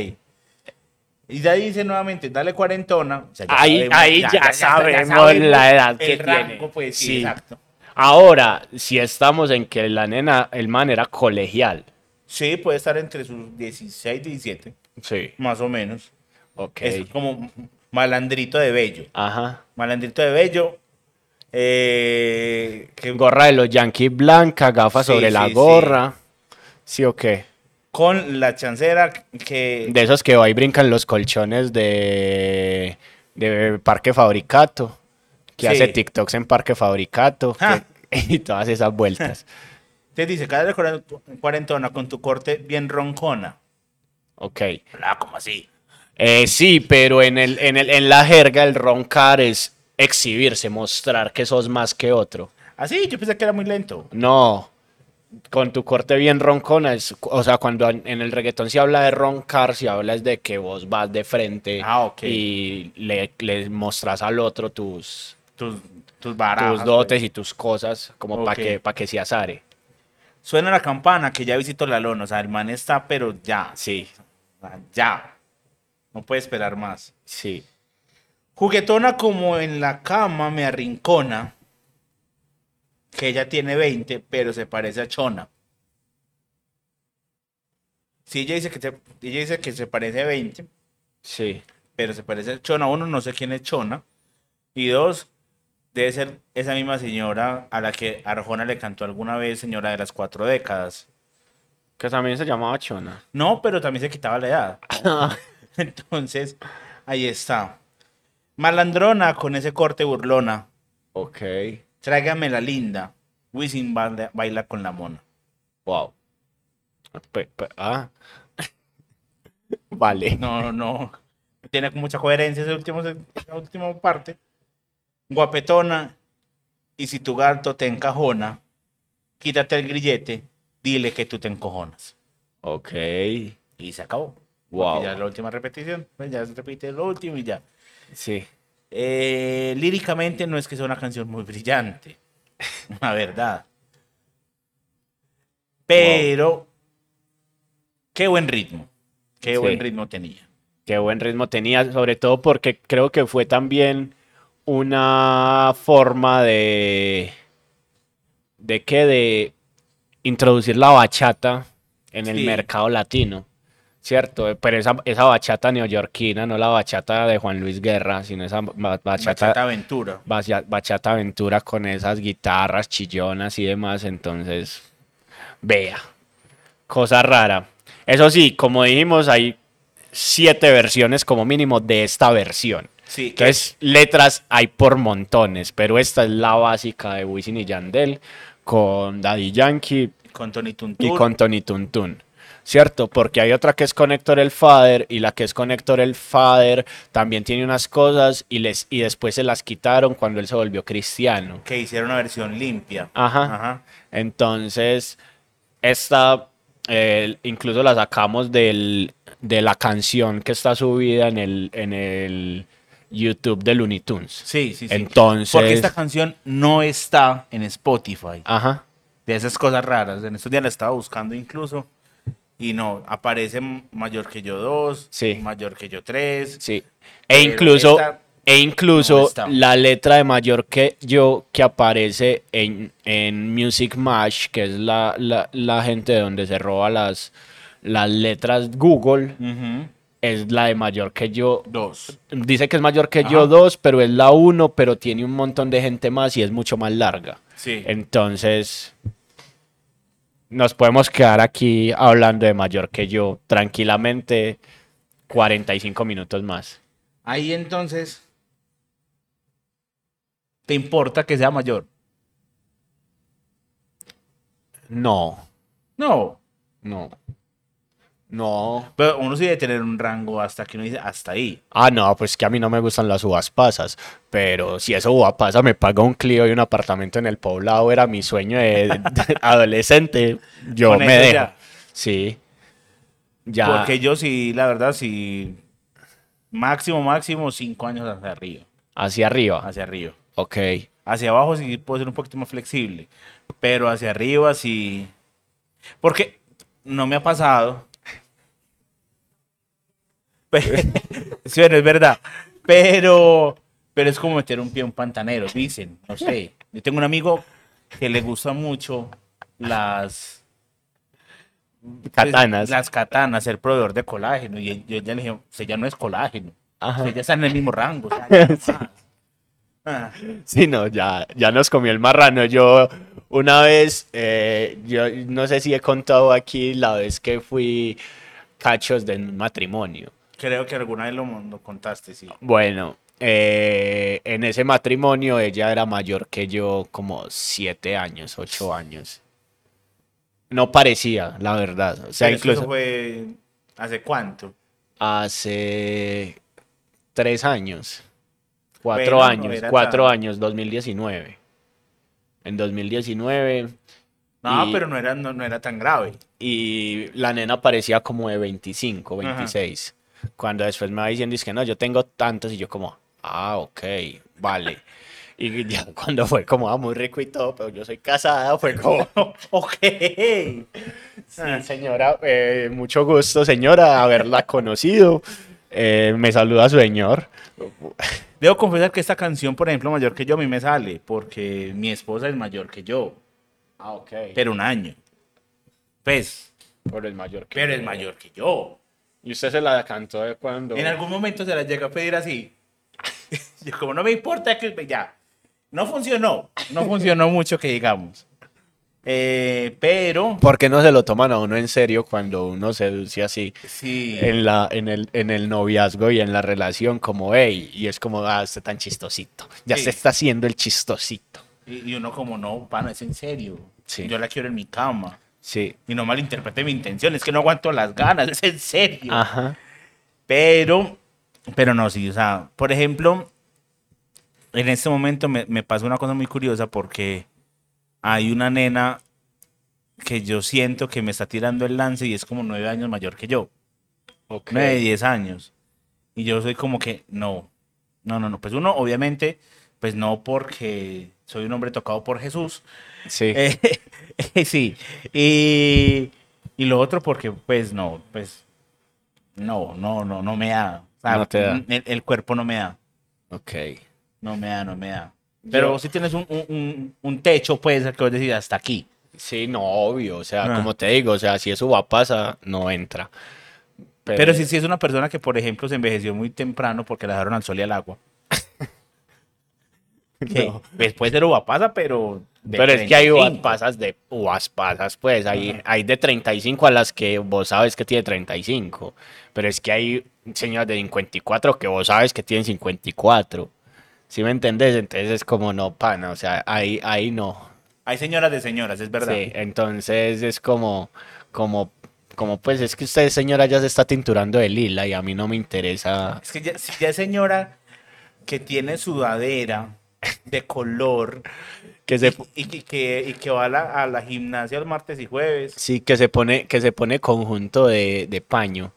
Y ahí dice nuevamente, dale cuarentona. O sea, ya Ahí- ahí ya sabemos la edad que rango, tiene. Pues, Sí. exacto. Ahora, si estamos en que la nena, el man era colegial. Sí, puede estar entre sus 16 y 17, Sí. más o menos. Ok. Es como malandrito de bello. Ajá. Malandrito de bello. Eh, que Gorra de los Yankees blanca, gafas Sí, sobre la sí, gorra. Sí. o qué? con la chancera que... De esos que va y brincan los colchones de, de Parque Fabricato. Que hace TikToks en Parque Fabricato. Ah. que- y todas esas vueltas. Te dice, cada cuarentona con tu corte bien roncona. Ok. Ah, como así. Eh, sí, pero en, el, en, el, en la jerga el roncar es exhibirse, mostrar que sos más que otro. Así, yo pensé que era muy lento. No, con tu corte bien roncona, es, o sea, cuando en el reggaetón se habla de roncar, se habla es de que vos vas de frente Ah, y le, le mostras al otro tus, Tus, tus barajas. tus dotes y tus cosas, como para que, pa' que se azare. Suena la campana que ya visitó la lona. O sea, el man está, pero ya. Sí, Ya. No puede esperar más. sí. Juguetona como en la cama me arrincona. Que ella tiene 20, pero se parece a Chona. Si ella dice que se, ella dice que se parece a 20, Sí, pero se parece a Chona. Uno, no sé quién es Chona. Y dos, debe ser esa misma señora a la que Arjona le cantó alguna vez, señora de las cuatro décadas. que también se llamaba Chona. No, pero también se quitaba la edad. Entonces, ahí está. Malandrona con ese corte burlona. ok, Tráigame la linda. Wisin baila, baila con la mona. wow. Pe- pe- ah. vale. No, no, no. Tiene mucha coherencia esa última parte. Guapetona. Y si tu gato te encajona, quítate el grillete, dile que tú te encojonas. Ok, Y se acabó. wow. Y ya es la última repetición. ya se repite lo último y ya. Sí. Eh, líricamente no es que sea una canción muy brillante, la verdad. Pero qué buen ritmo, qué Sí. buen ritmo tenía. Qué buen ritmo tenía, sobre todo porque creo que fue también una forma de de que de introducir la bachata en el Sí. mercado latino. ¿Cierto? Pero esa, esa bachata neoyorquina, no la bachata de Juan Luis Guerra, sino esa ba- bachata, Bachata Aventura. bacha- bachata aventura con esas guitarras chillonas y demás, entonces, vea, cosa rara. Eso sí, como dijimos, hay siete versiones como mínimo de esta versión. Sí, que Entonces, letras hay por montones, pero esta es la básica de Wisin y Yandel con Daddy Yankee con Tony Tuntun. y con Tony Tuntun. ¿Cierto? Porque hay otra que es con Héctor el Father y la que es con Héctor el Father también tiene unas cosas y, les, y después se las quitaron cuando él se volvió cristiano. que hicieron una versión limpia. Ajá. Ajá. Entonces, esta eh, incluso la sacamos del, de la canción que está subida en el, en el YouTube de Looney Tunes. Sí, sí, sí. Entonces- Porque esta canción no está en Spotify. Ajá. De esas cosas raras. En estos días la estaba buscando incluso. Y no, aparece mayor que yo dos, Sí. mayor que yo tres. Sí. E incluso, esta e incluso no la letra de mayor que yo que aparece en, en Music Match, que es la, la, la gente de donde se roba las, las letras Google, es la de mayor que yo. Dos. Dice que es mayor que yo dos, pero es la uno, pero tiene un montón de gente más y es mucho más larga. Sí. Entonces, nos podemos quedar aquí hablando de mayor que yo tranquilamente 45 minutos más. Ahí entonces. ¿Te importa que sea mayor? No, No. no, no. Pero uno sí debe tener un rango hasta que uno dice hasta ahí. Ah, no, pues que a mí no me gustan las uvas pasas, pero si esa uva pasa me paga un Clio y un apartamento en el poblado, era mi sueño de, de adolescente, yo Con me dejo. ya. Sí. Ya. Porque yo sí, la verdad, sí. Máximo, máximo, cinco años hacia arriba. Hacia arriba. Hacia arriba. Ok. Hacia abajo sí puedo ser un poquito más flexible. Pero hacia arriba sí. Porque no me ha pasado. Sí, bueno, es verdad. Pero, pero es como meter un pie en un pantanero, dicen. No sé. Yo tengo un amigo que le gusta mucho las pues, Katanas. las katanas, ser proveedor de colágeno. Y yo ya le dije, usted ya no es colágeno. Ajá. Usted ya está en el mismo rango. o sea, ya no Sí. más. Ah. Sí, no, ya, ya nos comió el marrano. Yo una vez, eh, yo no sé si he contado aquí la vez que fui cachos de un matrimonio. Creo que alguna vez lo, lo contaste, sí. Bueno, eh, en ese matrimonio ella era mayor que yo como siete años, ocho años. No parecía, la verdad. O sea, Pero eso incluso fue hace cuánto. hace tres años, cuatro Bueno, no años, era cuatro tan- años, 2019. En 2019 No, Y- pero no era, no, no era tan grave. y la nena parecía como de 25, Ajá. 26. Cuando después me va diciendo, es que no, yo tengo tantos y yo como, ah, ok, vale. Y ya cuando fue como, ah, muy rico y todo, pero yo soy casada, fue como, ok. sí, señora, eh, mucho gusto, señora, haberla conocido. Eh, me saluda señor. Debo confesar que esta canción, por ejemplo, mayor que yo, a mí me sale, porque mi esposa es mayor que yo, Ah, ok. pero un año. Pues, Por el mayor que pero es yo. mayor que yo. Y usted se la cantó de cuando. En algún momento se la llega a pedir así. Yo, como no me importa que ya. No funcionó. No funcionó mucho que digamos. Eh, pero, ¿Por qué no se lo toman a uno en serio cuando uno seduce así? sí. en, la, en, el, en el noviazgo y en la relación como, hey, y es como, ah, usted tan chistosito. Ya Sí. se está haciendo el chistosito. Y, y uno como, no, pana, es en serio. Sí. Yo la quiero en mi cama. Sí. Y no malinterprete mi intención, es que no aguanto las ganas, es en serio. Ajá. Pero, pero no, sí, o sea, por ejemplo, en este momento me, me pasa una cosa muy curiosa porque hay una nena que yo siento que me está tirando el lance y es como nueve años mayor que yo, Ok. nueve, diez años. Y yo soy como que, no, no, no, no, pues uno, obviamente, pues no porque soy un hombre tocado por Jesús, Sí. eh, sí. Y, y lo otro porque, pues, no, pues, no, no, no, no me da. O sea, No te da. El, el cuerpo no me da. ok. No me da, no me da. Pero Yo- si tienes un, un, un- un techo, pues, que vos decís hasta aquí. Sí, no, obvio. O sea, Ah. como te digo, o sea, si eso va a pasar, no entra. Pero si sí, es una persona que, por ejemplo, se envejeció muy temprano porque la dejaron al sol y al agua. Que No. pues, puede ser uva pasa, pero... Pero es que hay uvas 35. pasas de uvas pasas, pues hay, hay de 35 a las que vos sabes que tiene 35. Pero es que hay señoras de 54 que vos sabes que tienen 54. ¿Sí me entendés? Entonces es como no, pana, o sea, ahí, ahí no. Hay señoras de señoras, es verdad. Sí, entonces es como, como, como pues es que usted señora ya se está tinturando de lila y a mí no me interesa. Es que ya, si ya es señora que tiene sudadera de color Que se, y, y que, y que va a la, a la gimnasia los martes y jueves. sí, que se pone, que se pone conjunto de, de paño.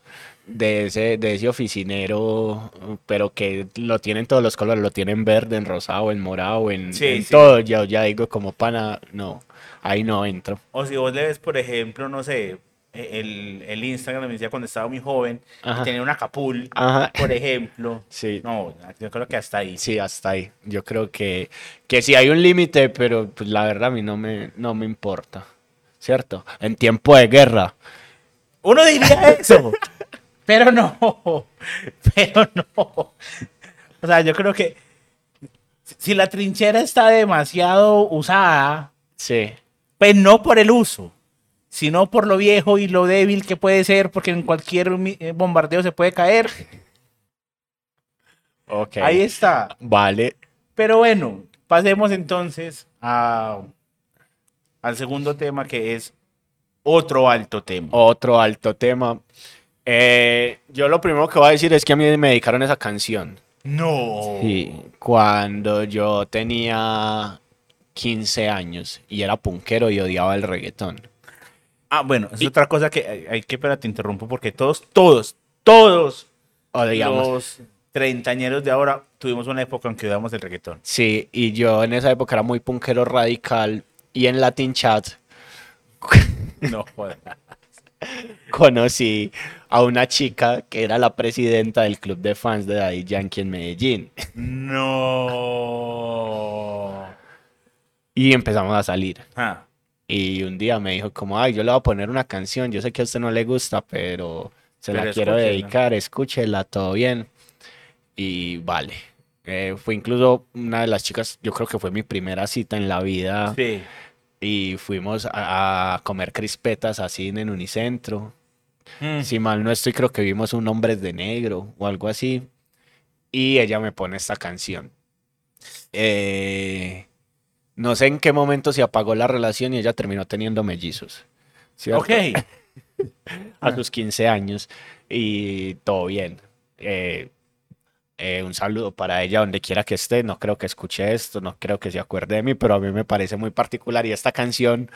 De ese, de ese oficinero, pero que lo tienen todos los colores, lo tienen verde, en rosado, en morado, en, Sí, en sí. todo. Yo ya digo como pana, no, ahí no entro. O si vos le ves, por ejemplo, no sé, el, el Instagram me decía cuando estaba muy joven, Ajá. tenía una capul, Ajá. por ejemplo. Sí. No, yo creo que hasta ahí. Sí, hasta ahí. Yo creo que, que sí hay un límite, pero pues, la verdad a mí no me, no me importa. ¿Cierto? En tiempo de guerra. Uno diría eso, pero no, pero no. O sea, yo creo que si la trinchera está demasiado usada, Sí. pues no por el uso, sino por lo viejo y lo débil que puede ser, porque en cualquier eh, bombardeo se puede caer. Ok. Ahí está. Vale. Pero bueno, pasemos entonces a, al segundo tema que es otro alto tema. Otro alto tema. Eh, yo lo primero que voy a decir es que a mí me dedicaron esa canción. No. Sí, cuando yo tenía 15 años y era punkero y odiaba el reggaetón. Ah, bueno, es otra cosa que hay, hay que, pero te interrumpo porque todos, todos, todos Odiamos. los treintañeros de ahora tuvimos una época en que odiamos el reggaetón. Sí, y yo en esa época era muy punkero radical y en Latin Chat No, joder. conocí a una chica que era la presidenta del club de fans de Daddy Yankee en Medellín No. y empezamos a salir. Ah, Y un día me dijo como, ay, yo le voy a poner una canción, yo sé que a usted no le gusta, pero se la Pero quiero escúchela. dedicar, escúchela, todo bien. Y vale. Eh, fue incluso una de las chicas, yo creo que fue mi primera cita en la vida. sí. Y fuimos a, a comer crispetas así en Unicentro. Mm. Si mal no estoy, creo que vimos un Hombres de Negro o algo así. Y ella me pone esta canción. Eh, no sé en qué momento se apagó la relación y ella terminó teniendo mellizos. ¿cierto? Ok. A sus 15 años. Y todo bien. Eh, eh, un saludo para ella donde quiera que esté. No creo que escuche esto, no creo que se acuerde de mí, pero a mí me parece muy particular. Y esta canción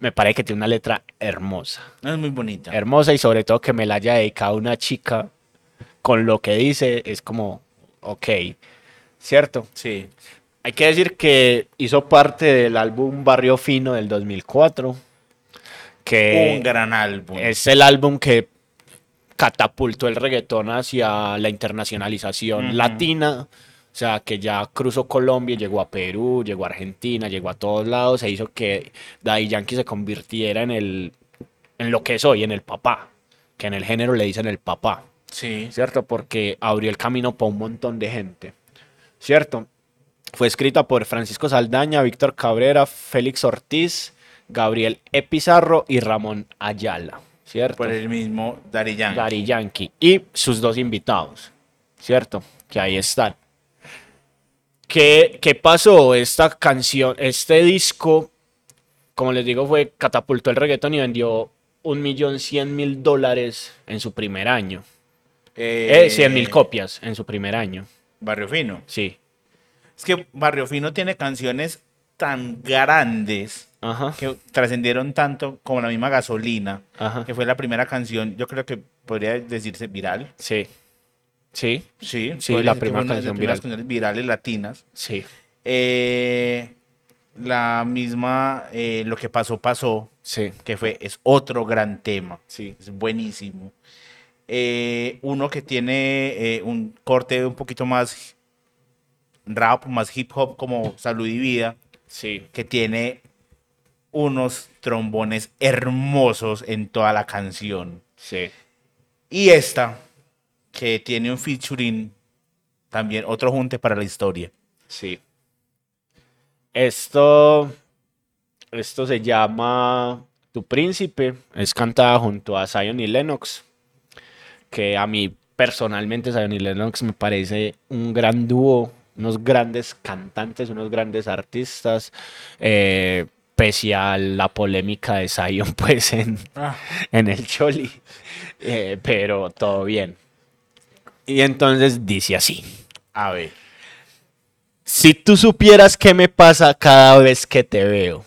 me parece que tiene una letra hermosa Es muy bonita. hermosa y sobre todo que me la haya dedicado una chica con lo que dice es como, ok, ¿cierto? Sí. Hay que decir que hizo parte del álbum Barrio Fino del 2004, que Un gran álbum. es el álbum que catapultó el reggaetón hacia la internacionalización latina. O sea, que ya cruzó Colombia, llegó a Perú, llegó a Argentina, llegó a todos lados, e hizo que Daddy Yankee se convirtiera en el en lo que es hoy, en el papá, que en el género le dicen el papá, Sí. ¿cierto? Porque abrió el camino para un montón de gente, ¿cierto? Fue escrita por Francisco Saldaña, Víctor Cabrera, Félix Ortiz, Gabriel E. Pizarro y Ramón Ayala, ¿cierto? Por el mismo Daddy Yankee. Daddy Yankee y sus dos invitados, ¿cierto? Que ahí están. ¿Qué, qué pasó? Esta canción, este disco, como les digo, fue catapultó el reggaetón y vendió un millón cien mil dólares en su primer año. Eh, 100 mil copias en su primer año, Barrio Fino. sí. Es que Barrio Fino tiene canciones tan grandes Ajá, que trascendieron tanto como la misma gasolina, ajá, que fue la primera canción, yo creo que podría decirse viral. sí. Sí, Sí, la primera las canción viral. canciones virales latinas. sí, Eh, la misma, eh, lo que pasó, pasó, sí, que fue, es otro gran tema. sí. Es buenísimo. Eh, uno que tiene un corte un poquito más rap, más hip hop como Salud y Vida, Sí, que tiene unos trombones hermosos en toda la canción. sí. Y esta, que tiene un featuring, también otro junte para la historia. Sí. Esto, esto se llama Tu Príncipe. Es cantada junto a Zion y Lennox. Que a mí personalmente Zion y Lennox me parece un gran dúo. Unos grandes cantantes, unos grandes artistas. Eh, pese a la polémica de Zion, pues en, en el Choli. Eh, pero todo bien. Y entonces dice así. A ver. Si tú supieras qué me pasa cada vez que te veo.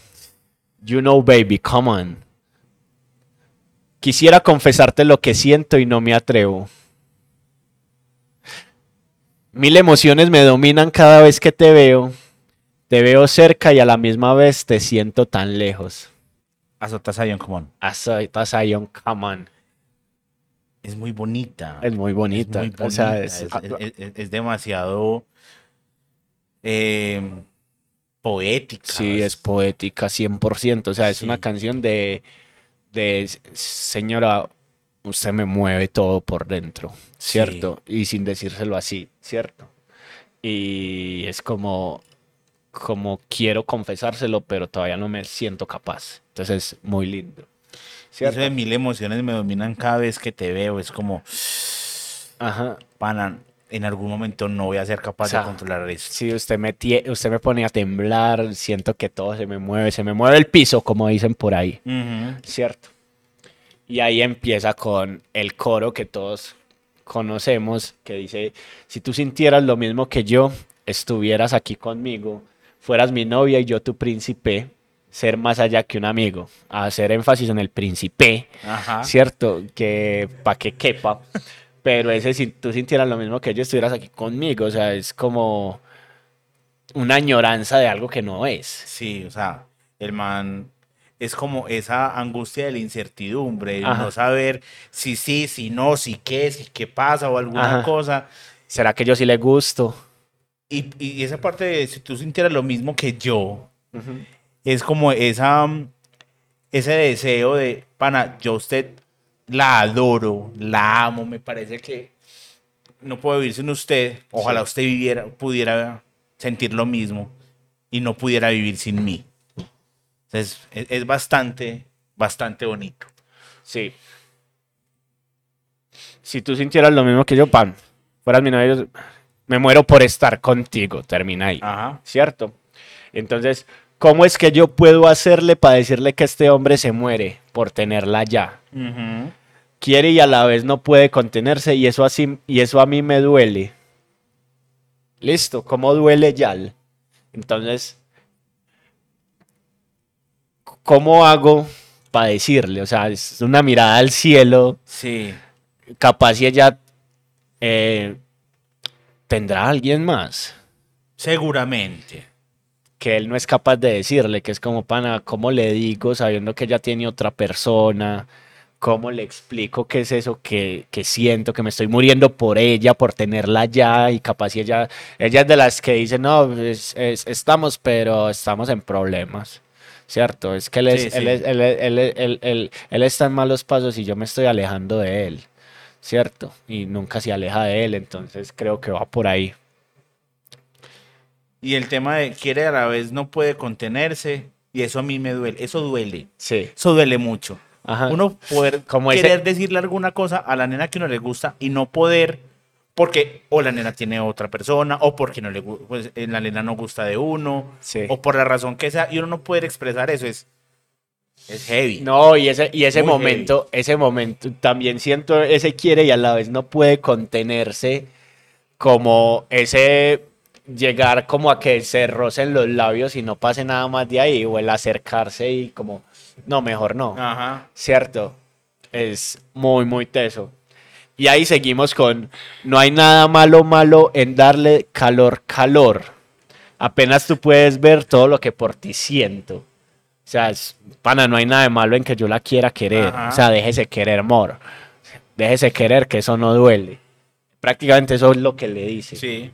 You know, baby, come on. Quisiera confesarte lo que siento y no me atrevo. Mil emociones me dominan cada vez que te veo. Te veo cerca y a la misma vez te siento tan lejos. Azota Zion, come on. Azota Zion, come on. Es muy bonita. Es muy bonita. Es, muy bonita. O sea, es, es, es, es demasiado eh, poética. Sí, es poética 100%. O sea, es sí. una canción de, de, señora, usted me mueve todo por dentro, ¿cierto? Sí. Y sin decírselo así, ¿cierto? Y es como, como quiero confesárselo, pero todavía no me siento capaz. Entonces es muy lindo. ¿cierto? Eso de mil emociones me dominan cada vez que te veo. Es como, Ajá. pana, en algún momento no voy a ser capaz o sea, de controlar eso. Sí, usted me, usted me pone a temblar, siento que todo se me mueve, se me mueve el piso, como dicen por ahí, uh -huh. ¿cierto? Y ahí empieza con el coro que todos conocemos, que dice, si tú sintieras lo mismo que yo, estuvieras aquí conmigo, fueras mi novia y yo tu príncipe, ser más allá que un amigo, hacer énfasis en el príncipe, Ajá. ¿cierto? Que para que quepa. Pero ese, si tú sintieras lo mismo que yo, estuvieras aquí conmigo, o sea, es como una añoranza de algo que no es. Sí, o sea, el man es como esa angustia de la incertidumbre, de no saber si sí, si no, si qué, si qué pasa o alguna Ajá. cosa. ¿Será que yo sí le gusto? Y, y, esa parte de si tú sintieras lo mismo que yo, uh -huh. es como esa, ese deseo de, pana, yo usted la adoro, la amo, me parece que no puedo vivir sin usted. Ojalá sí. usted viviera, pudiera sentir lo mismo y no pudiera vivir sin mí. Es, es bastante, bastante bonito. Sí. Si tú sintieras lo mismo que yo, pan, fueras mi novio, me muero por estar contigo, termina ahí. Ajá. ¿Cierto? Entonces, ¿cómo es que yo puedo hacerle para decirle que este hombre se muere por tenerla ya? Uh -huh. Quiere y a la vez no puede contenerse y eso, así, y eso a mí me duele. Listo, ¿cómo duele Yal? Entonces, ¿cómo hago para decirle? O sea, es una mirada al cielo. Sí. Capaz si ella eh, tendrá a alguien más. Seguramente que él no es capaz de decirle, que es como, pana, ¿cómo le digo sabiendo que ella tiene otra persona? ¿Cómo le explico qué es eso que, que, siento, que me estoy muriendo por ella, por tenerla ya? Y capaz si ella, ella es de las que dice, no, es, es, estamos, pero estamos en problemas. ¿Cierto? Es que él, es, sí, sí. Él, él, él, él, está en malos pasos y yo me estoy alejando de él. ¿Cierto? Y nunca se aleja de él, entonces creo que va por ahí. Y el tema de quiere a la vez no puede contenerse. Y eso a mí me duele. Eso duele. Sí. Eso duele mucho. Ajá. Uno poder Como querer ese- decirle alguna cosa a la nena que no le gusta y no poder porque o la nena tiene otra persona o porque no le pues, eh, la nena no gusta de uno Sí. o por la razón que sea y uno no poder expresar eso es es heavy. No, y ese, y ese Muy momento, ese momento, también siento ese quiere y a la vez no puede contenerse como ese llegar como a que se rocen los labios y no pase nada más de ahí, o el acercarse y como, no, mejor no, Ajá. ¿cierto? Es muy, muy teso. Y ahí seguimos con, no hay nada malo, malo en darle calor, calor. Apenas tú puedes ver todo lo que por ti siento. O sea, es- pana, no hay nada de malo en que yo la quiera querer. Ajá. O sea, déjese querer, amor. Déjese querer, que eso no duele. Prácticamente eso es lo que le dice. Sí.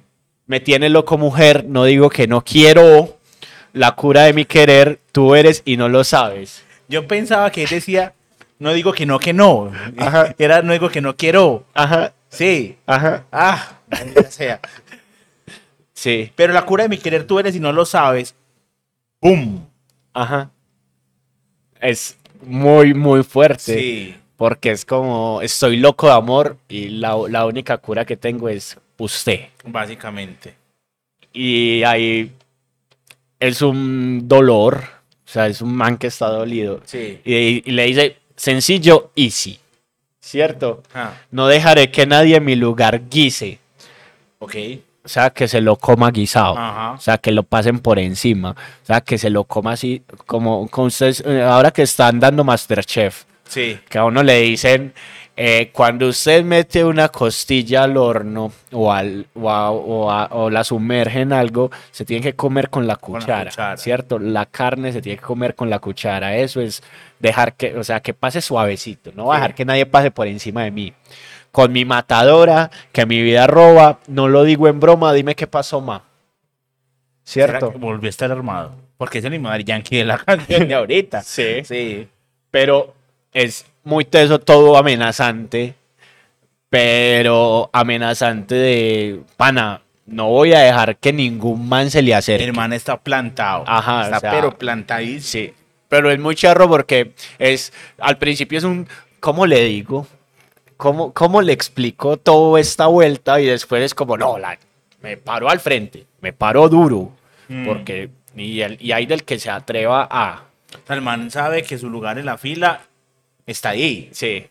Me tiene loco mujer, no digo que no quiero. La cura de mi querer, tú eres y no lo sabes. Yo pensaba que él decía No digo que no, que no. Ajá. Era no digo que no quiero. Ajá, Sí. ajá. Ah, sea. Sí, Pero la cura de mi querer tú eres y no lo sabes. ¡Pum! ajá. Es muy, muy fuerte. Sí. Porque es como, estoy loco de amor y la, la única cura que tengo es usted. Básicamente. Y ahí es un dolor, o sea, es un man que está dolido. Sí. Y, y le dice, sencillo, easy. ¿Cierto? Ah, No dejaré que nadie en mi lugar guise. ok. O sea, que se lo coma guisado. Ajá. O sea, que lo pasen por encima. O sea, que se lo coma así, como con ustedes, eh, ahora que están dando Masterchef, Sí. que a uno le dicen, eh, cuando usted mete una costilla al horno o, al, o, a- o a- o la sumerge en algo, se tiene que comer con la la cuchara, cuchara. ¿cierto? La carne se tiene que comer con la cuchara. Eso es dejar que, o sea, que pase suavecito. No Sí. dejar que nadie pase por encima de mí. Con mi matadora, que mi vida roba, no lo digo en broma, dime qué pasó, ma. ¿Será ¿Cierto? Volvió a estar armado. Porque es el Daddy Yankee de la canción de ahorita. Sí. Sí. pero es muy teso, todo amenazante, pero amenazante de, pana, no voy a dejar que ningún man se le acerque. El man está plantado. Ajá, Está o sea, pero plantadísimo. Sí, pero es muy charro porque es, al principio es un, ¿cómo le digo? ¿Cómo, cómo le explico toda esta vuelta? Y después es como, no, la, me paro al frente, me paro duro, Mm. porque, y, el, y hay del que se atreva a, O sea, el man sabe que su lugar en la fila está ahí. sí.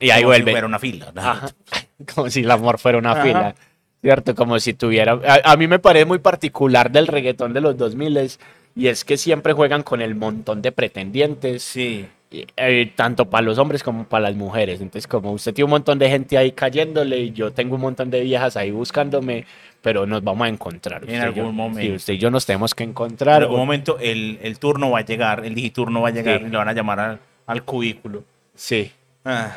Y ahí Como si vuelve. fuera una fila. Ajá. Como si el amor fuera una Ajá. fila. ¿Cierto? Como si tuviera... A, a mí me parece muy particular del reggaetón de los 2000 y es que siempre juegan con el montón de pretendientes, Sí. Eh, tanto para los hombres como para las mujeres. Entonces, como usted tiene un montón de gente ahí cayéndole y yo tengo un montón de viejas ahí buscándome, pero nos vamos a encontrar. En Usted algún yo- momento. Sí, usted y yo nos tenemos que En encontrar. algún momento el, el turno va a llegar, el digiturno va a llegar Sí. y le van a llamar al, al cubículo. Sí. Ah.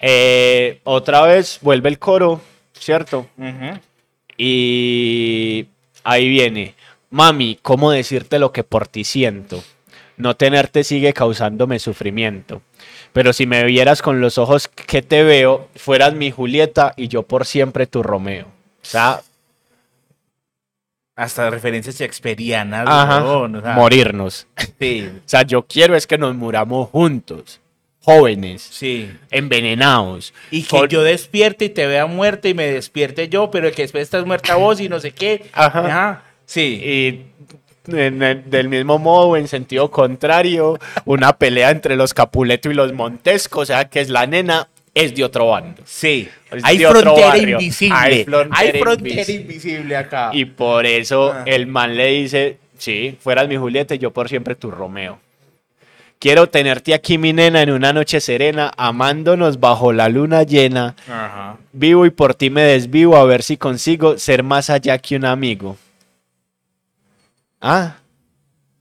Eh, otra vez vuelve el coro, ¿cierto? Y ahí viene, mami, ¿cómo decirte lo que por ti siento? No tenerte sigue causándome sufrimiento. Pero si me vieras con los ojos que te veo, fueras mi Julieta y yo por siempre tu Romeo. O sea, Hasta referencias shakespearianas. ajá, weón, o sea, morirnos. Sí, O sea, yo quiero es que nos muramos juntos, jóvenes, sí. envenenados. Y que yo despierte y te vea muerta y me despierte yo, pero que después estás muerta vos y no sé qué. Ajá. Sí. Y en el- del mismo modo, en sentido contrario, una pelea entre los Capuleto y los Montesco, o sea, que es la nena, es de otro bando. Sí. Es Hay frontera invisible. Hay Hay frontera invisible. invisible acá. Y por eso Ah. el man le dice, sí, fueras mi Julieta y yo por siempre tu Romeo. Quiero tenerte aquí, mi nena, en una noche serena, amándonos bajo la luna llena. Ajá. Vivo y por ti me desvivo a ver si consigo ser más allá que un amigo. Ah,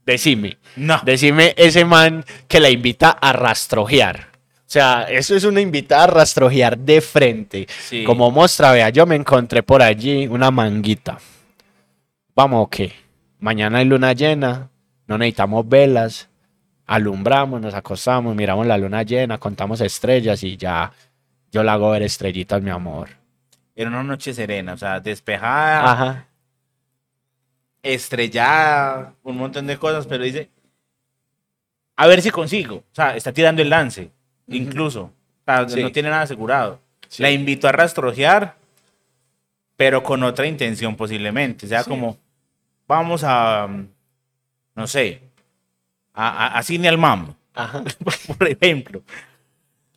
decime. No. Decime ese man que la invita a rastrojear. O sea, eso es una invitada a rastrojear de frente. Sí. Como muestra, vea, yo me encontré por allí una manguita. Vamos, ¿o qué? Mañana hay luna llena, no necesitamos velas, alumbramos, nos acostamos, miramos la luna llena, contamos estrellas y ya yo la hago ver estrellitas, mi amor. Era una noche serena, o sea, despejada, Ajá. Estrellada, un montón de cosas, pero dice, a ver si consigo. O sea, está tirando el lance, incluso. O sea, Sí. no tiene nada asegurado. Sí. La invito a rastrojear, pero con otra intención posiblemente. O sea, Sí. como, vamos a, no sé, a, a- a cine al mam, Ajá. por ejemplo.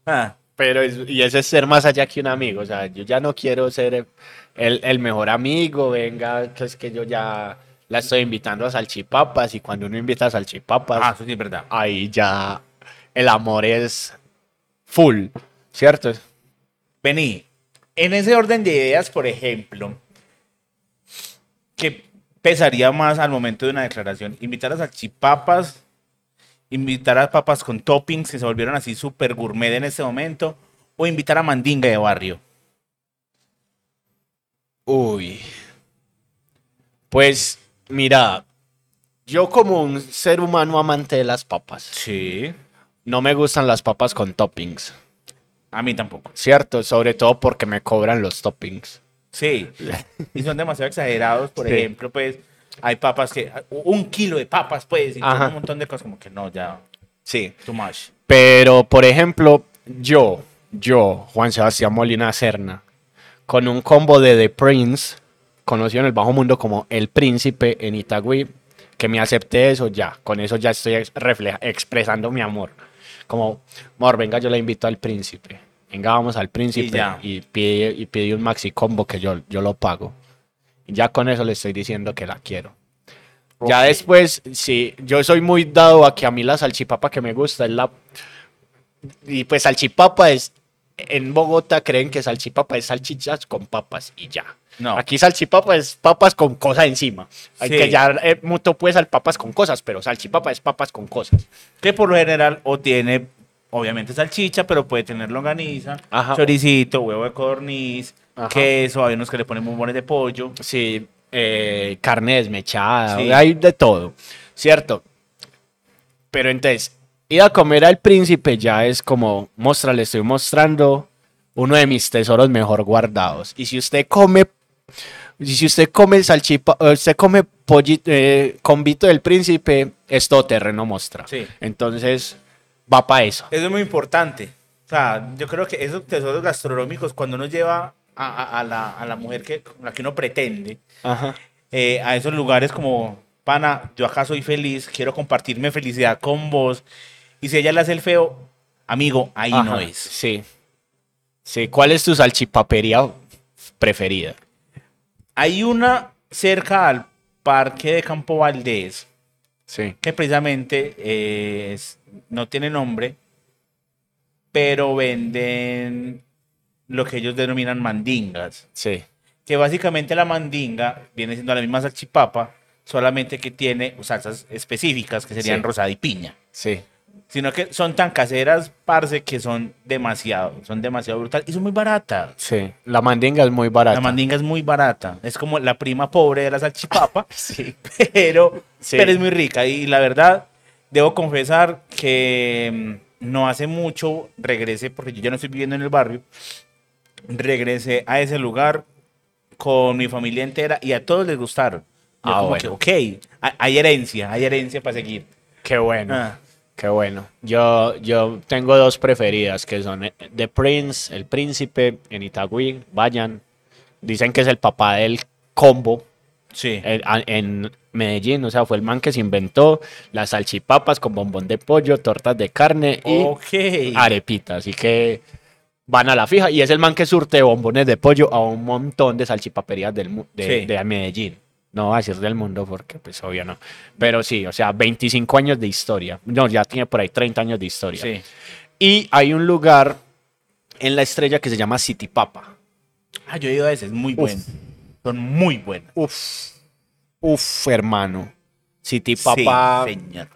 Ah, Pero es- y eso es ser más allá que un amigo. O sea, yo ya no quiero ser el, el mejor amigo. Venga, que es que yo ya la estoy invitando a salchipapas. Y cuando uno invita a salchipapas, ah, eso sí es verdad. ahí ya el amor es full, ¿cierto? Vení, en ese orden de ideas, por ejemplo, ¿qué pesaría más al momento de una declaración? ¿Invitar a salchipapas? ¿Invitar a papas con toppings que se volvieron así súper gourmet en este momento? ¿O invitar a mandinga de barrio? Uy. Pues, mira, yo como un ser humano amante de las papas, Sí. no me gustan las papas con toppings, A mí tampoco. ¿cierto? Sobre todo porque me cobran los toppings. Sí. Y son demasiado exagerados. Por Sí. ejemplo, pues, hay papas que. Un kilo de papas, pues, y un montón de cosas, como que no, ya. Sí. Too much. Pero, por ejemplo, yo, yo, Juan Sebastián Molina Serna, con un combo de The Prince, conocido en el bajo mundo como El Príncipe en Itagüí, que me acepté eso ya, con eso ya estoy ex- refleja- expresando mi amor. Como, amor, venga, yo le invito al Príncipe. Venga, vamos al Príncipe ya. y, pide, y pide un maxi combo que yo, yo lo pago. Y ya con eso le estoy diciendo que la quiero. Ya después, sí, yo soy muy dado a que a mí la salchipapa que me gusta es la... Y pues salchipapa es... En Bogotá creen que salchipapa es salchichas con papas y ya. No. Aquí salchipapa es papas con cosas encima. Hay Sí. que ya eh, mucho puede ser papas con cosas, pero salchipapa es papas con cosas. Que por lo general, o tiene, obviamente, salchicha, pero puede tener longaniza, Ajá. choricito, huevo de codorniz, Ajá. queso. Hay unos que le ponen bombones de pollo. Sí, eh, carne desmechada, Sí. hay de todo, ¿cierto? Pero entonces, ir a comer al príncipe ya es como, mostra, le estoy mostrando uno de mis tesoros mejor guardados. Y si usted come, si usted come salchipa, eh, usted come pollito, eh, convito del príncipe, es todo terreno mostra. Sí. Entonces, va para eso. Eso es muy importante. O sea, yo creo que esos tesoros gastronómicos, cuando uno lleva a, a- a la, a la mujer que, la que uno pretende, Ajá. eh, a esos lugares como, pana, yo acá soy feliz, quiero compartirme felicidad con vos. Y si ella le hace el feo, amigo, ahí no Ajá, es. Sí. Sí, ¿cuál es tu salchipapería preferida? Hay una cerca al parque de Campo Valdés, Sí. que precisamente eh, es- no tiene nombre, pero venden lo que ellos denominan mandingas. Sí. Que básicamente la mandinga viene siendo la misma salchipapa, solamente que tiene salsas específicas que serían Sí. rosada y piña. Sí. Sino que son tan caseras, parce, que son demasiado, son demasiado brutales y son muy baratas. Sí, la mandinga es muy barata. La mandinga es muy barata. Es como la prima pobre de la salchipapa, Sí. pero, Sí. pero es muy rica. Y la verdad, debo confesar que mm, no hace mucho regresé, porque yo ya no estoy viviendo en el barrio, regresé a ese lugar con mi familia entera y a todos les gustaron. Yo Ah, como bueno. que, ok, hay- hay herencia, hay herencia para seguir. Qué bueno. Ah. Qué bueno. Yo, yo tengo dos preferidas que son eh, The Prince, El Príncipe en Itagüí. Vayan. Dicen que es el papá del combo Sí. en, a- en Medellín. O sea, fue el man que se inventó las salchipapas con bombón de pollo, tortas de carne y ok. arepita. Así que van a la fija. Y es el man que surte bombones de pollo a un montón de salchipaperías del, de, Sí. de Medellín. No voy a decir del mundo porque pues obvio no. Pero sí, o sea, 25 años de historia. No, ya tiene por ahí 30 años de historia. Sí. Y hay un lugar en la estrella que se llama City Papa. Ah, yo he ido a ese, es muy bueno. Son muy buenos. Uf, uf, hermano. City Papa Sí, señor.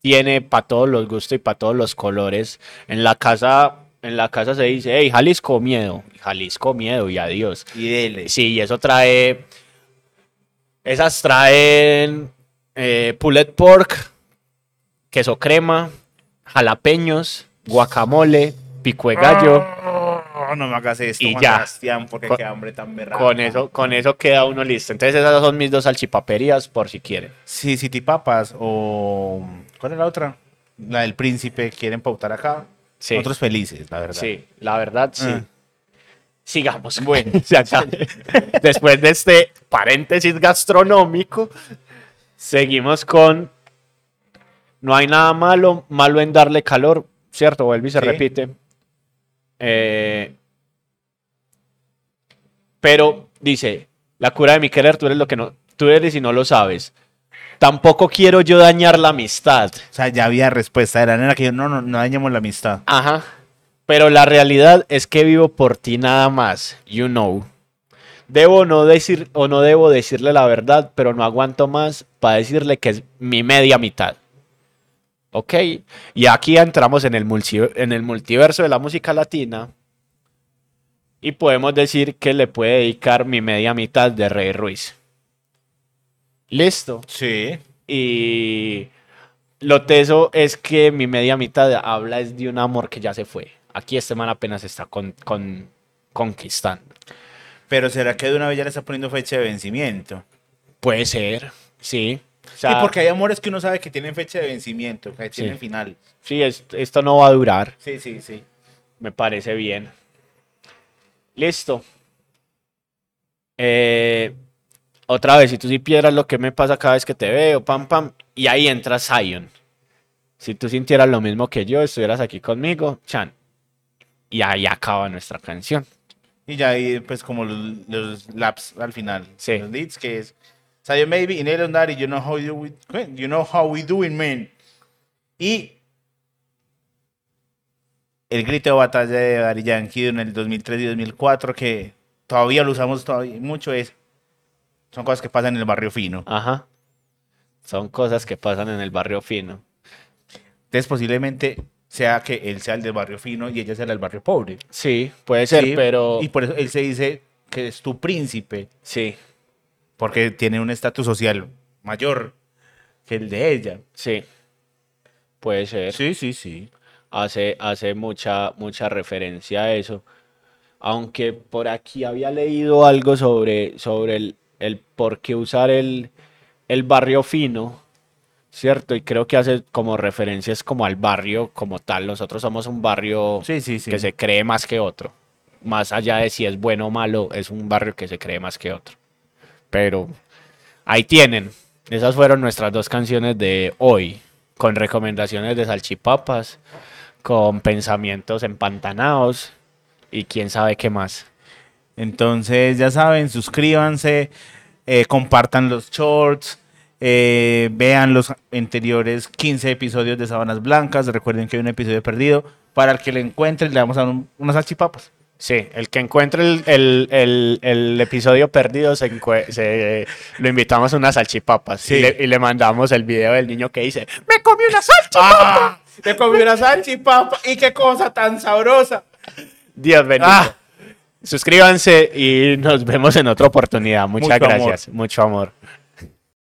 tiene para todos los gustos y para todos los colores. En la casa, en la casa se dice, hey, Jalisco miedo, Jalisco miedo y adiós. Y dele. Sí, y eso trae, esas traen eh, pulled pork, queso crema, jalapeños, guacamole, pico de gallo. Oh, no me hagas esto, Y Juan ya. Sebastián, porque Con- qué hambre tan berraca. Con eso, con eso queda uno listo. Entonces esas son mis dos salchipaperías por si quieren. Sí, City Papas o... ¿Cuál es la otra? La del príncipe, quieren pautar acá. Sí. Otros felices, la verdad. Sí, la verdad sí. Ah. Sigamos. Bueno. Después de este paréntesis gastronómico, seguimos con no hay nada malo, malo en darle calor, ¿cierto? Vuelve y se Sí. repite. Eh, pero dice, la cura de mi querer, tú eres lo que no, tú eres y no lo sabes. Tampoco quiero yo dañar la amistad. O sea, ya había respuesta. Era nena que yo, no, no, no dañemos la amistad. Ajá. Pero la realidad es que vivo por ti nada más, you know. Debo no decir o no debo decirle la verdad, pero no aguanto más para decirle que es mi media mitad. ¿Ok? Y aquí entramos en el, en el multiverso de la música latina y podemos decir que le puede dedicar mi media mitad de Rey Ruiz. Listo. Sí. Y lo teso es que mi media mitad habla es de un amor que ya se fue. Aquí este man apenas está con, con- conquistando. Pero ¿será que de una vez ya le está poniendo fecha de vencimiento? Puede ser, sí. O Sí, porque hay amores que uno sabe que tienen fecha de vencimiento, que tienen Sí. final. sí, es- esto no va a durar. Sí, sí, sí. Me parece bien. Listo. Eh, otra vez, si tú supieras lo que me pasa cada vez que te veo, pam, pam, y ahí entra Zion. Si tú sintieras lo mismo que yo, estuvieras aquí conmigo, Chan. Y ahí acaba nuestra canción. Y ya ahí, pues, como los, los laps al final. Sí. Los leads, que es... Sayo Maybe, Inel on Daddy, you know how you, we- you know how we doing, man. Y... El grito de batalla de Daddy Yankee en el 2003 y 2004, que todavía lo usamos todavía mucho, es... Son cosas que pasan en el barrio fino. Ajá. Son cosas que pasan en el barrio fino. Entonces, posiblemente sea que él sea el del barrio fino y ella sea la del barrio pobre. Sí, puede ser, Sí, pero Y por eso él se dice que es tu príncipe, sí, porque tiene un estatus social mayor que el de ella. sí. Puede ser. Sí, sí, sí. hace, hace mucha, mucha referencia a eso. Aunque por aquí había leído algo sobre, sobre el, el por qué usar el, el barrio fino, ¿cierto? Y creo que hace como referencias como al barrio como tal. Nosotros somos un barrio Sí, sí, sí. que se cree más que otro. Más allá de si es bueno o malo, es un barrio que se cree más que otro. Pero ahí tienen. Esas fueron nuestras dos canciones de hoy, con recomendaciones de salchipapas, con pensamientos empantanados y quién sabe qué más. Entonces, ya saben, suscríbanse, eh, compartan los shorts, eh, vean los anteriores 15 episodios de Sábanas Blancas. Recuerden que hay un episodio perdido. Para el que le encuentre, le vamos a dar un- unas salchipapas. Sí, el que encuentre el, el- el- el episodio perdido, se, se- lo invitamos a unas salchipapas Sí. y, le, y le mandamos el video del niño que dice, me comí una salchipapa. ¡Ah! Te comí una salchipapa y qué cosa tan sabrosa. Dios bendiga. Ah. Suscríbanse y nos vemos en otra oportunidad. Muchas Mucho amor. gracias. Mucho amor.